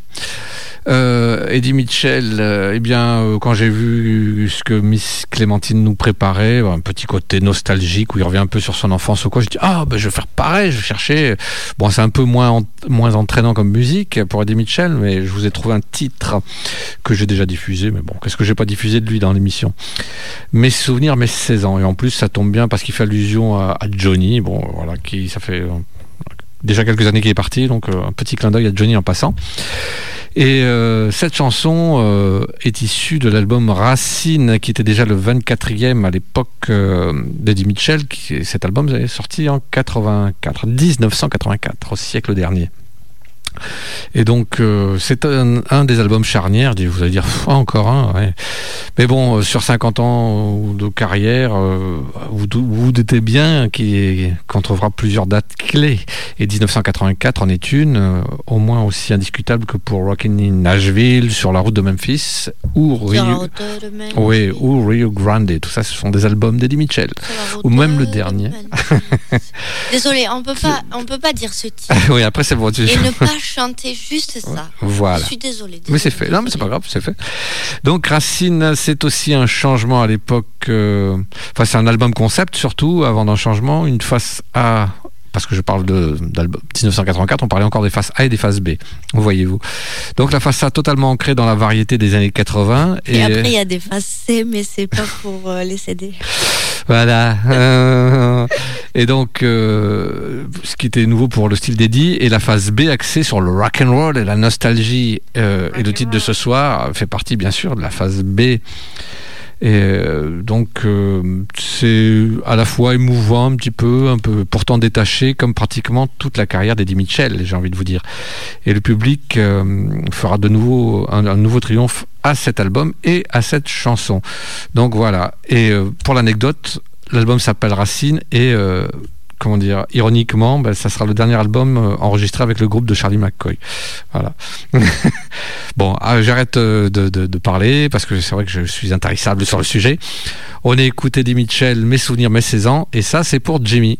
Euh, Eddie Mitchell, euh, eh bien, euh, quand j'ai vu ce que Miss Clémentine nous préparait, un petit côté nostalgique où il revient un peu sur son enfance ou quoi, je dis ah ben je vais faire pareil, je vais chercher. Bon, c'est un peu moins moins entraînant comme musique pour Eddie Mitchell, mais je vous ai trouvé un titre que j'ai déjà diffusé. Mais bon, qu'est-ce que j'ai pas diffusé de lui dans l'émission? Mes souvenirs, mes 16 ans. Et en plus, ça tombe bien parce qu'il fait allusion à, Johnny. Bon, voilà, qui ça fait déjà quelques années qu'il est parti, donc euh, un petit clin d'œil à Johnny en passant. Et euh, cette chanson euh, est issue de l'album Racine, qui était déjà le 24e à l'époque d'Eddie Mitchell. Qui, cet album est sorti en 84, 1984, au siècle dernier. Et donc, euh, c'est un, un des albums charnières. Vous allez dire, encore un, ouais. Mais bon, euh, sur 50 ans de carrière, euh, vous vous doutez bien qu'on trouvera plusieurs dates clés. Et 1984 en est une, euh, au moins aussi indiscutable que pour Rockin' in Nashville, sur la route de Memphis, ou Rio, oui, ou Rio Grande. Tout ça, ce sont des albums d'Eddie Mitchell. Ou même le de dernier. Désolé, on peut pas, on peut pas dire ce titre oui, après, c'est bon. et ne pas chanter juste ça. Voilà. Je suis désolée. Mais c'est fait. Non, mais c'est pas grave, c'est fait. Donc Racine, c'est aussi un changement à l'époque. euh, Enfin, c'est un album concept surtout avant d'un changement, une face A. Parce que je parle de d'album 1984, on parlait encore des faces A et des faces B. Voyez-vous. Donc la face A totalement ancrée dans la variété des années 80 Et, après, il y a des faces C, mais c'est pas pour euh, les CD. Voilà. Euh, et donc, euh, ce qui était nouveau pour le style d'Eddie, et la phase B axée sur le rock and roll et la nostalgie. euh, et le titre de ce soir fait partie, bien sûr, de la phase B. Et euh, donc, euh, c'est à la fois émouvant un petit peu, un peu pourtant détaché, comme pratiquement toute la carrière d'Eddie Mitchell, j'ai envie de vous dire. Et le public euh, fera de nouveau un, nouveau triomphe à cet album et à cette chanson. Donc voilà. Et euh, pour l'anecdote, l'album s'appelle Racine et euh, comment dire, ironiquement, ben, ça sera le dernier album euh, enregistré avec le groupe de Charlie McCoy. Voilà. bon, ah, j'arrête euh, de, parler parce que c'est vrai que je suis intarissable sur le sujet. On a écouté Eddie Mitchell, Mes souvenirs, mes 16 ans, et ça, c'est pour Jimmy.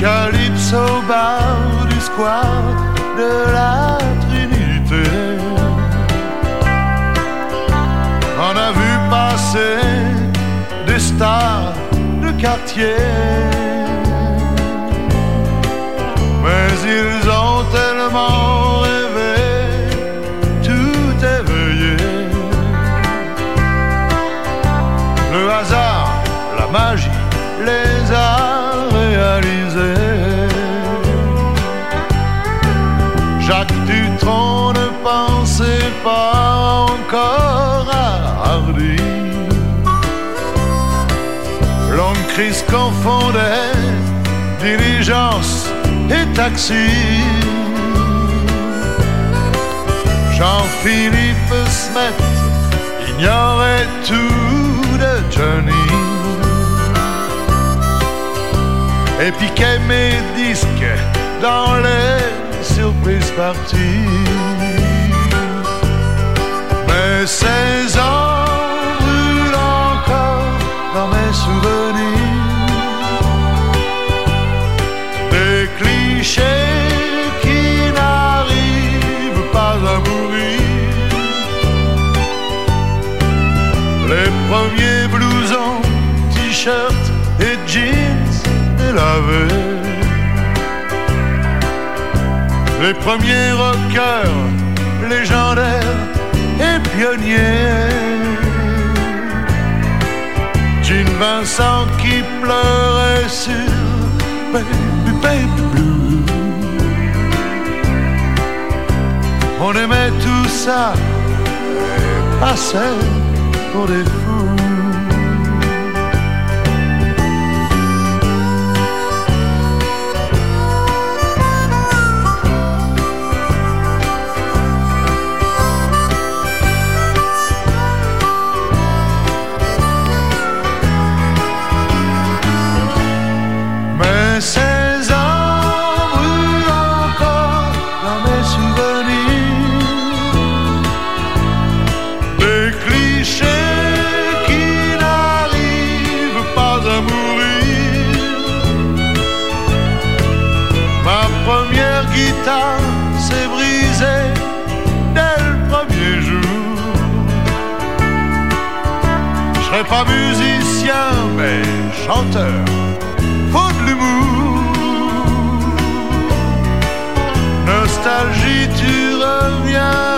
Calypso bar du square de la Trinité. On a vu passer des stars de quartier. Mais ils ont tellement crise confondait diligence et taxi. Jean-Philippe Smet ignorait tout de Johnny et piquait mes disques dans les surprises parties. Mais ces ans brûlent encore dans mes souvenirs. Les premiers rockers, légendaires et pionniers. Jean Vincent qui pleurait sur Baby Baby Blue. On aimait tout ça et passait pour des fous. Pas musicien, mais chanteur faut de l'humour. Nostalgie, tu reviens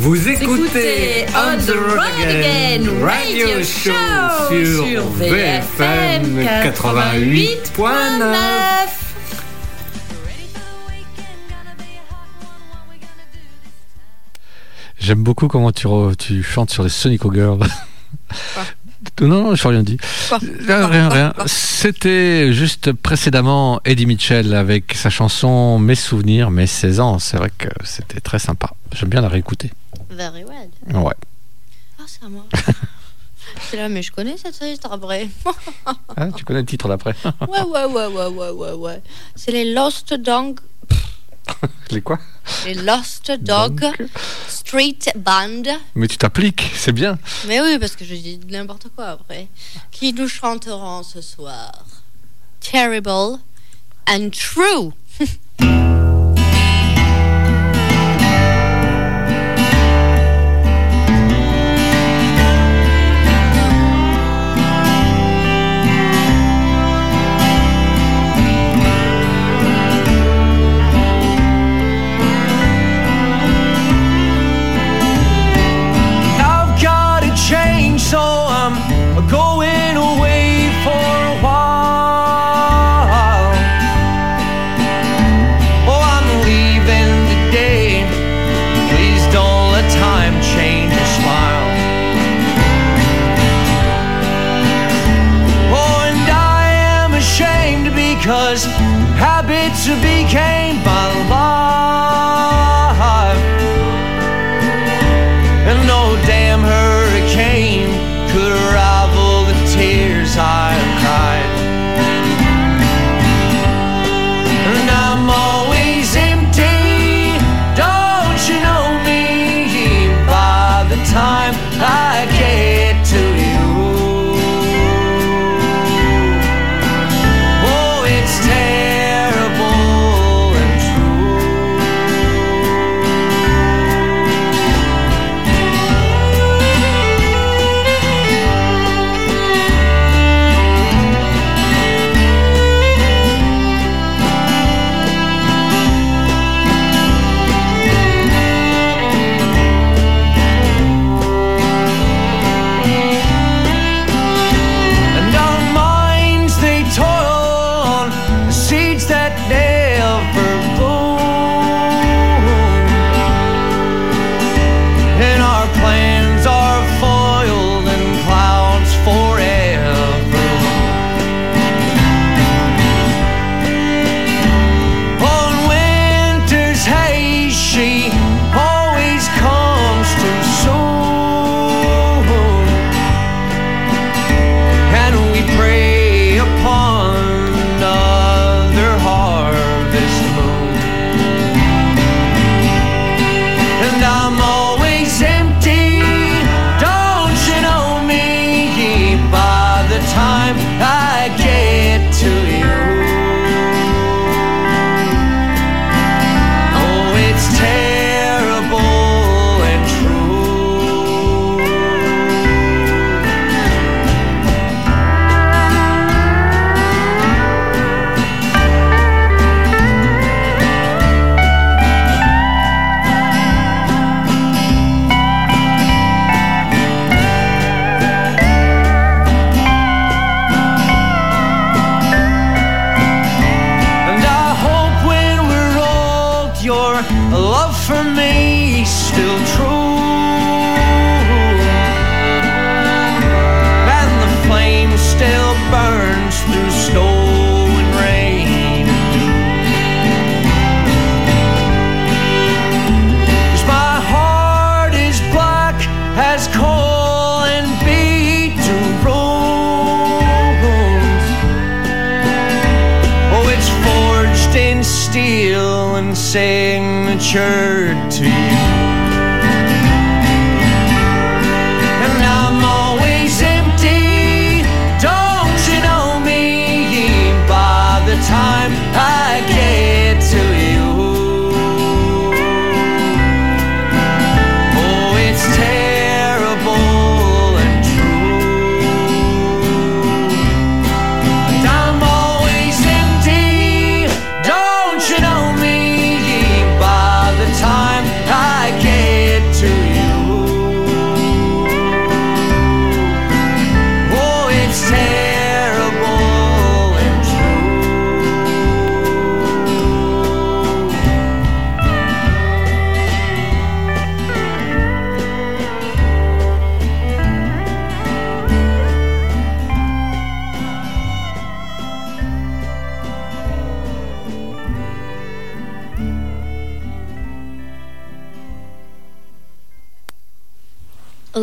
Vous Écoutez On the Road Again Radio Show sur VFM 88.9. J'aime beaucoup comment tu, re- tu chantes sur les Sonic Girls. non, non, je n'ai rien dit. Rien, rien, rien. C'était juste précédemment Eddie Mitchell avec sa chanson Mes souvenirs, mes 16 ans. C'est vrai que c'était très sympa. J'aime bien la réécouter. Very well. Ouais. Ah, c'est à moi. c'est là, mais je connais cette histoire après. Hein, tu connais le titre d'après ouais, ouais, ouais, ouais, ouais, ouais, ouais. C'est les Lost Dog, Les quoi? Les Lost Dog Street Band. Mais tu t'appliques, c'est bien. Mais oui, parce que je dis n'importe quoi après. Qui nous chanteront ce soir? Terrible and True.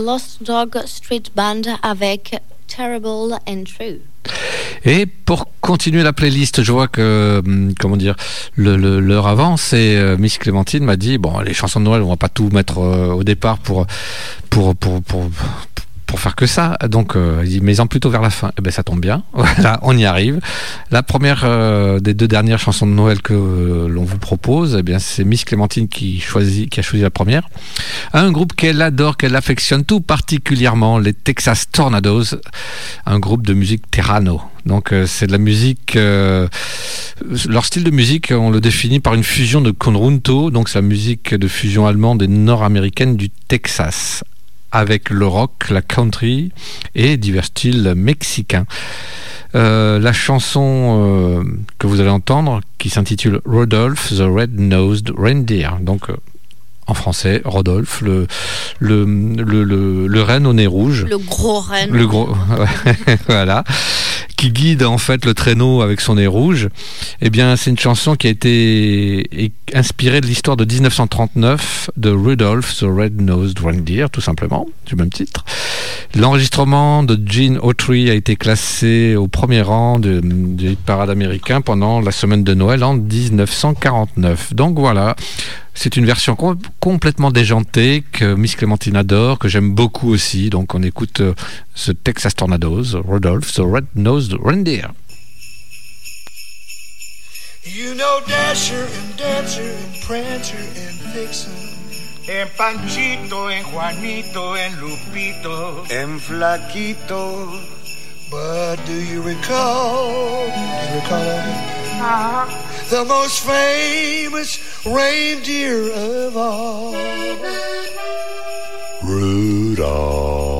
Lost Dog Street Band avec Terrible and True. Et pour continuer la playlist, je vois que, hum, comment dire, l'heure avance et euh, Miss Clémentine m'a dit, bon, les chansons de Noël, on va pas tout mettre euh, au départ pour, pour, pour, pour faire que ça. Donc, euh, en plutôt vers la fin. Eh ben, ça tombe bien. Voilà, on y arrive. La première euh, des deux dernières chansons de Noël que euh, l'on vous propose, eh bien, c'est Miss Clémentine qui choisit, qui a choisi la première. Un groupe qu'elle adore, qu'elle affectionne tout particulièrement, les Texas Tornadoes, un groupe de musique terrano. Donc euh, c'est de la musique. leur style de musique, on le définit par une fusion de conjunto, donc c'est la musique de fusion allemande et nord-américaine du Texas, avec le rock, la country et divers styles mexicains. Euh, la chanson euh, que vous allez entendre, qui s'intitule Rodolphe the Red-Nosed Reindeer, donc euh, en français, Rodolphe, le, le, le, le, le renne au nez rouge. Le gros renne. Le gros, voilà, qui guide en fait le traîneau avec son nez rouge. Eh bien, c'est une chanson qui a été inspirée de l'histoire de 1939 de Rudolph the Red-Nosed Reindeer, tout simplement, du même titre. L'enregistrement de Gene Autry a été classé au premier rang du hit parade américain pendant la semaine de Noël en 1949. Donc voilà. C'est une version com- complètement déjantée que Miss Clémentine adore, que j'aime beaucoup aussi. Donc on écoute euh, ce Texas Tornadoes, Rodolphe, the Red-Nosed Reindeer. You know Dasher and Dancer and Prancer and Vixen. En Panchito, en Juanito, en Lupito. and Flaquito. But do you recall, do you recall uh-huh. the most famous reindeer of all? Rudolph.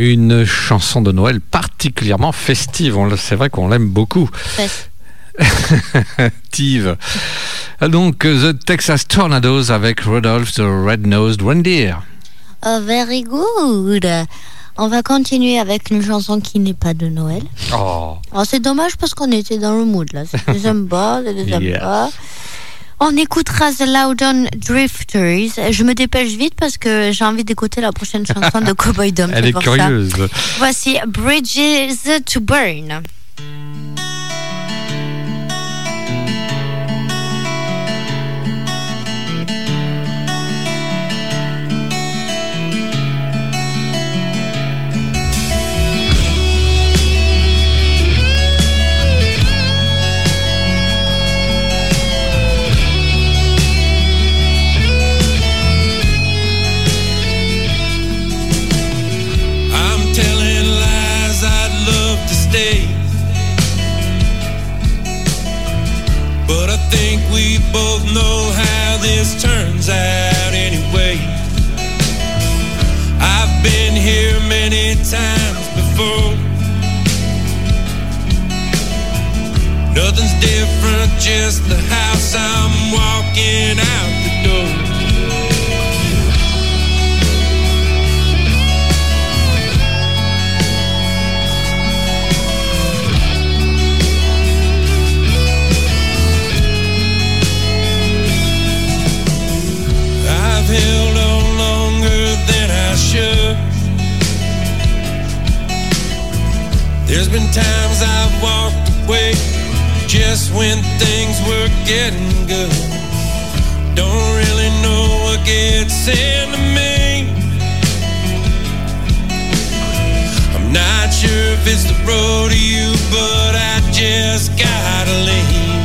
Une chanson de Noël particulièrement festive. C'est vrai qu'on l'aime beaucoup. Tive. Donc, The Texas Tornadoes avec Rudolph the Red-Nosed Reindeer. Oh, very good. On va continuer avec une chanson qui n'est pas de Noël. Oh. Oh, c'est dommage parce qu'on était dans le mood là. C'est des aime pas, On écoutera The Loudon Drifters. Je me dépêche vite parce que j'ai envie d'écouter la prochaine chanson de Cowboy Dom. Elle est ça. curieuse. Voici Bridges to Burn. Both know how this turns out anyway. I've been here many times before. Nothing's different, just the house I'm walking out There's been times I've walked away just when things were getting good. Don't really know what gets into me. I'm not sure if it's the road to you, but I just gotta leave.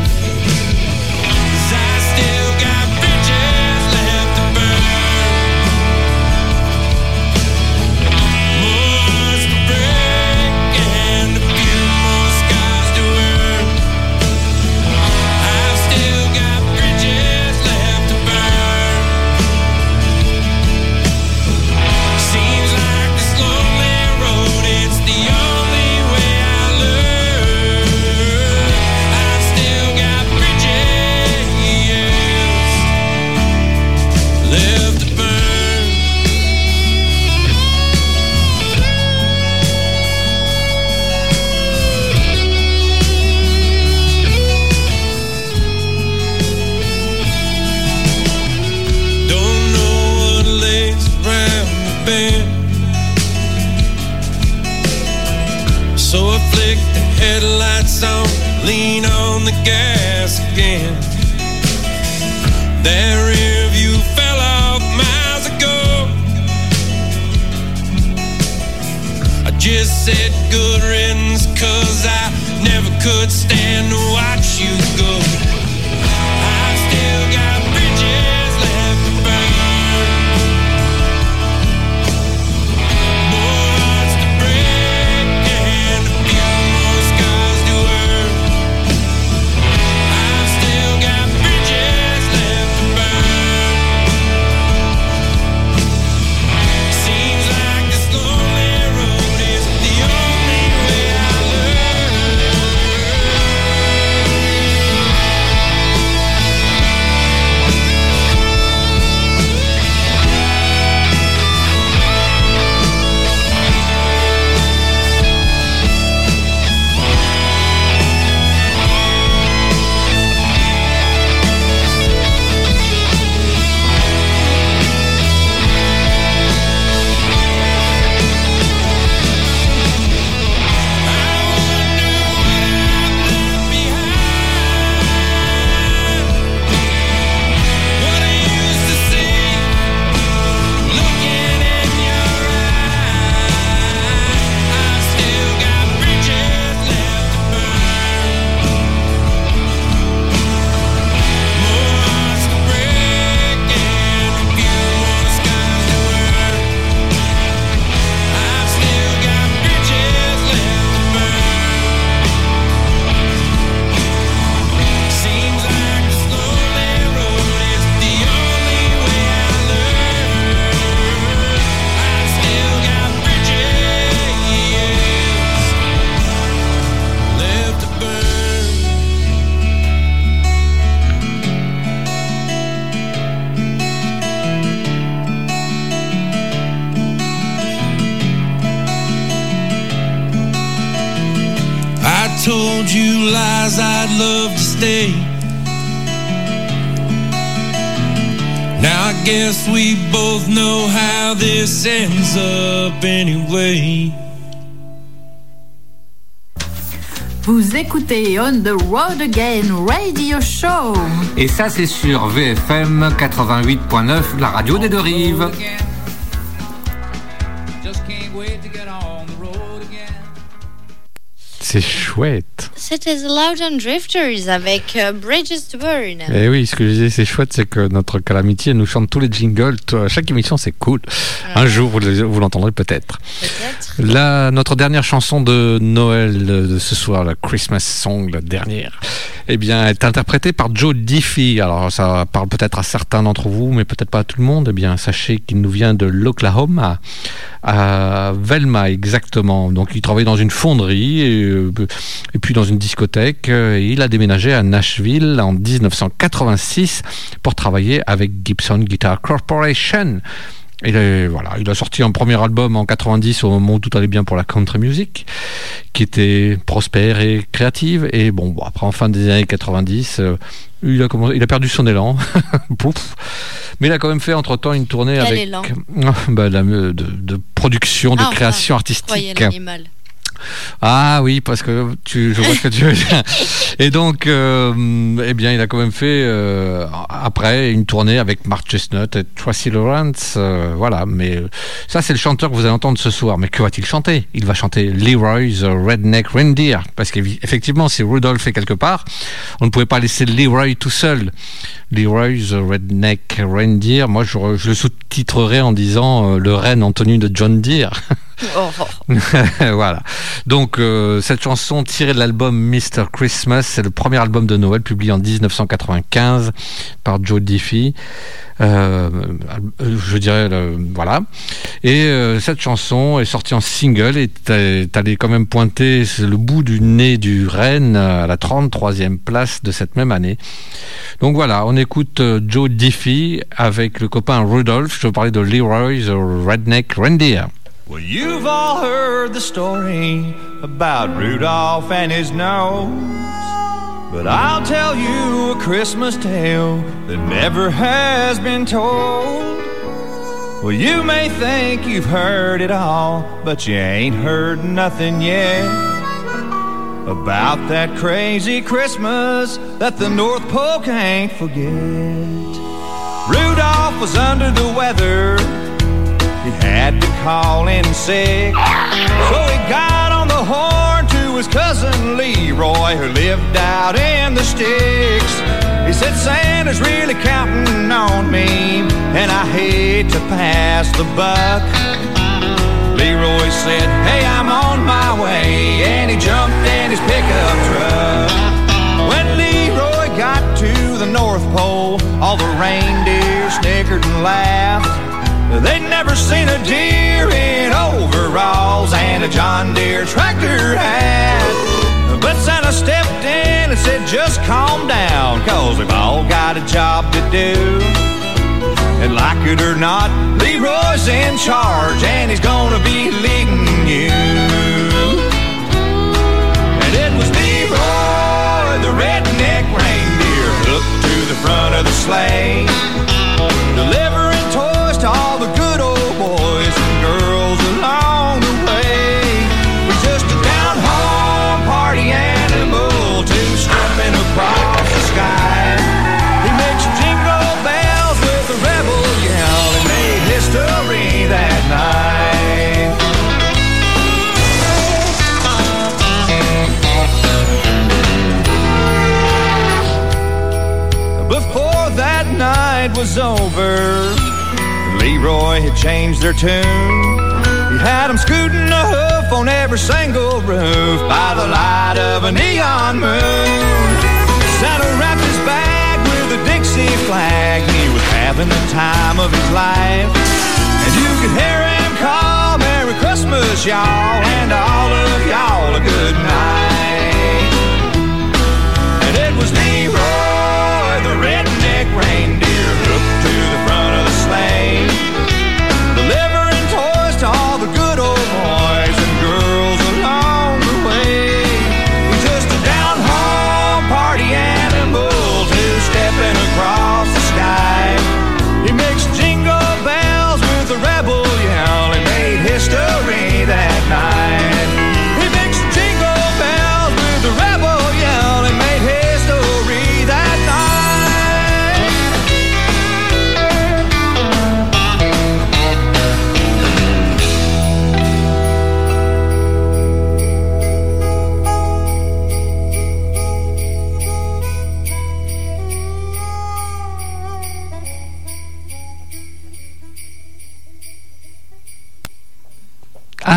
Guess we both know how this ends up anyway. Vous écoutez On the Road Again Radio Show. Et ça, c'est sur VFM 88.9, la radio des deux rives. Just can't wait to get C'est chouette. C'était The Loud and Drifters avec euh, Bridges to Burn. Et oui, ce que je disais, c'est chouette, c'est que notre calamity, elle nous chante tous les jingles. Chaque émission, c'est cool. Un jour, vous, le- vous l'entendrez peut-être. Là, notre dernière chanson de Noël de ce soir, la Christmas Song, la dernière, eh bien, est interprétée par Joe Diffie. Alors, ça parle peut-être à certains d'entre vous, mais peut-être pas à tout le monde. Eh bien, sachez qu'il nous vient de l'Oklahoma, à Velma exactement. Donc, il travaille dans une fonderie et, euh, puis dans une discothèque. Euh, il a déménagé à Nashville en 1986 pour travailler avec Gibson Guitar Corporation. Euh, voilà, il a sorti un premier album en 90 au moment où tout allait bien pour la country music, qui était prospère et créative. Et bon, bon, après en fin des années 90, euh, il a commencé, il a perdu son élan. Pouf. Mais il a quand même fait entre temps une tournée Quel avec élan? Bah, la- de, de production, de Ah, enfin, création artistique. Ah oui, parce que tu, je vois ce que tu veux dire. Et donc, euh, eh bien, il a quand même fait euh, après une tournée avec Mark Chestnut et Tracy Lawrence, euh, voilà. Mais ça, c'est le chanteur que vous allez entendre ce soir. Mais que va-t-il chanter? Il va chanter Leroy's Redneck Reindeer, parce qu'effectivement, si Rudolph est quelque part, on ne pouvait pas laisser Leroy tout seul. Leroy's Redneck Reindeer, moi, je, le sous-titrerais en disant le renne en tenue de John Deere. Voilà. Donc euh, cette chanson tirée de l'album Mr. Christmas, c'est le premier album de Noël publié en 1995 par Joe Diffie. Euh, euh, je dirais voilà. Et cette chanson est sortie en single et t'es t'es allé quand même pointer le bout du nez du Rennes à la 33e place de cette même année. Donc voilà, on écoute Joe Diffie avec le copain Rudolph. Je parler de Leroy's Redneck Reindeer. Well, you've all heard the story about Rudolph and his nose. But I'll tell you a Christmas tale that never has been told. Well, you may think you've heard it all, but you ain't heard nothing yet. about that crazy Christmas that the North Pole can't forget. Rudolph was under the weather. He had to call in sick. So he got on the horn to his cousin Leroy, who lived out in the sticks. He said, Santa's really counting on me, and I hate to pass the buck. Leroy said, Hey, I'm on my way, and he jumped in his pickup truck. When Leroy got to the North Pole, all the reindeer snickered and laughed. They'd never seen a deer in overalls and a John Deere tractor hat. But Santa stepped in and said, just calm down, cause we've all got a job to do. And like it or not, Leroy's in charge and he's gonna be leading you. And it was Leroy, the redneck reindeer, hooked to the front of the sleigh. Delivering toys to all the good old boys and girls along the way. He's just a down home party animal, two stepping across the sky. He makes jingle bells with a rebel yell and made history that night. Before that night was over, Leroy had changed their tune. He had them scooting a hoof on every single roof by the light of a neon moon. Santa wrapped his bag with a Dixie flag. He was having the time of his life. And you could hear him call Merry Christmas, y'all, and all of y'all a good night. And it was Leroy, the redneck reindeer, history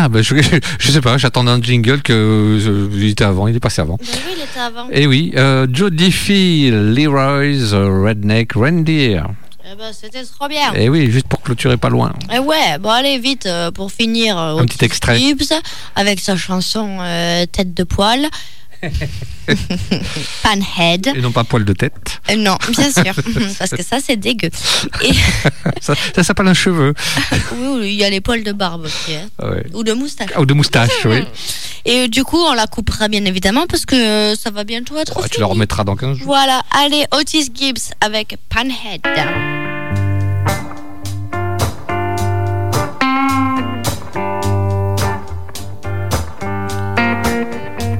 Ah, ben je, je sais pas, j'attendais un jingle que euh, il était avant, il est passé avant. Mais oui, il était avant. Et oui, euh, Joe Diffie, Leroy's Redneck Reindeer. Eh ben, c'était trop bien. Et oui, juste pour clôturer pas loin. Eh ouais, bon allez vite euh, pour finir. euh, Un petit extrait. Gibbs avec sa chanson euh, Tête de poil. Panhead. Et non pas poil de tête. Euh, non, bien sûr, parce que ça c'est dégueu. Et ça, ça s'appelle un cheveu. oui, il y a les poils de barbe aussi, hein. Ouais. ou de moustache. Ou de moustache, oui. Et euh, du coup, on la coupera bien évidemment parce que euh, ça va bientôt être Ouais, tu la remettras dans 15 jours. Voilà, allez, Otis Gibbs avec Panhead.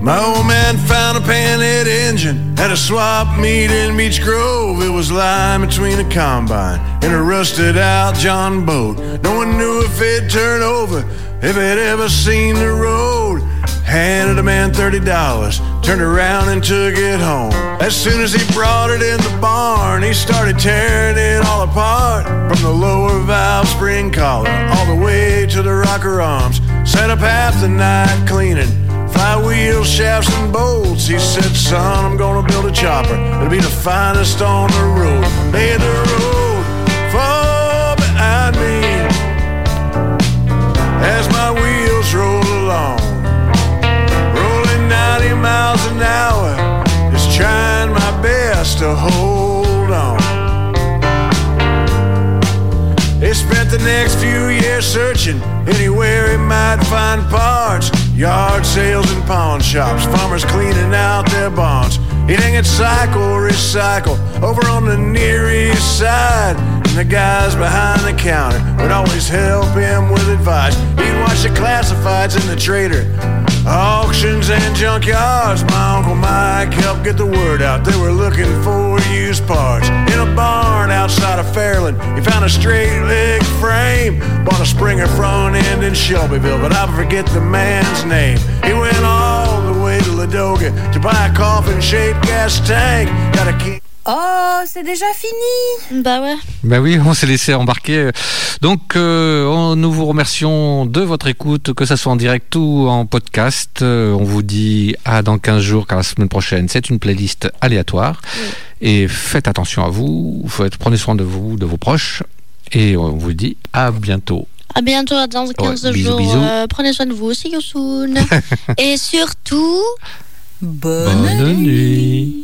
My old man found a panhead engine at a swap meet in Beach Grove. It was lying between a combine and a rusted out John boat. No one knew if it'd turn over, if it ever seen the road. Handed a man $30, turned around and took it home. As soon as he brought it in the barn, he started tearing it all apart. From the lower valve spring collar all the way to the rocker arms. Set up half the night cleaning flywheel shafts and bolts. He said, son, I'm gonna build a chopper. It'll be the finest on the road. May the road fall behind me as my wheels roll along. Rolling 90 miles an hour, just trying my best to hold on. They spent the next few years searching anywhere he might find parts. Yard sales and pawn shops, farmers cleaning out their barns. Hang it cycle, recycle over on the Near East Side. And the guys behind the counter would always help him with advice. He'd watch the classifieds in the trader, auctions and junkyards. My Uncle Mike helped get the word out. They were looking for used parts. In a barn outside of Fairland, he found a straight leg frame. Bought a Springer front end in Shelbyville, but I forget the man's name. He went all the way to Ladoga to buy a coffin-shaped gas tank. Got a key. Oh, c'est déjà fini Bah ouais. Ben oui, on s'est laissé embarquer. Donc, euh, on- nous vous remercions de votre écoute, que ce soit en direct ou en podcast. Euh, on vous dit à dans 15 jours, car la semaine prochaine, c'est une playlist aléatoire. Et faites attention à vous, faites, prenez soin de vous, de vos proches. Et on vous dit à bientôt. À bientôt dans 15 Ouais, bisous, jours. bisous. Euh, prenez soin de vous. See you soon. Et surtout. Bonne, Bonne nuit.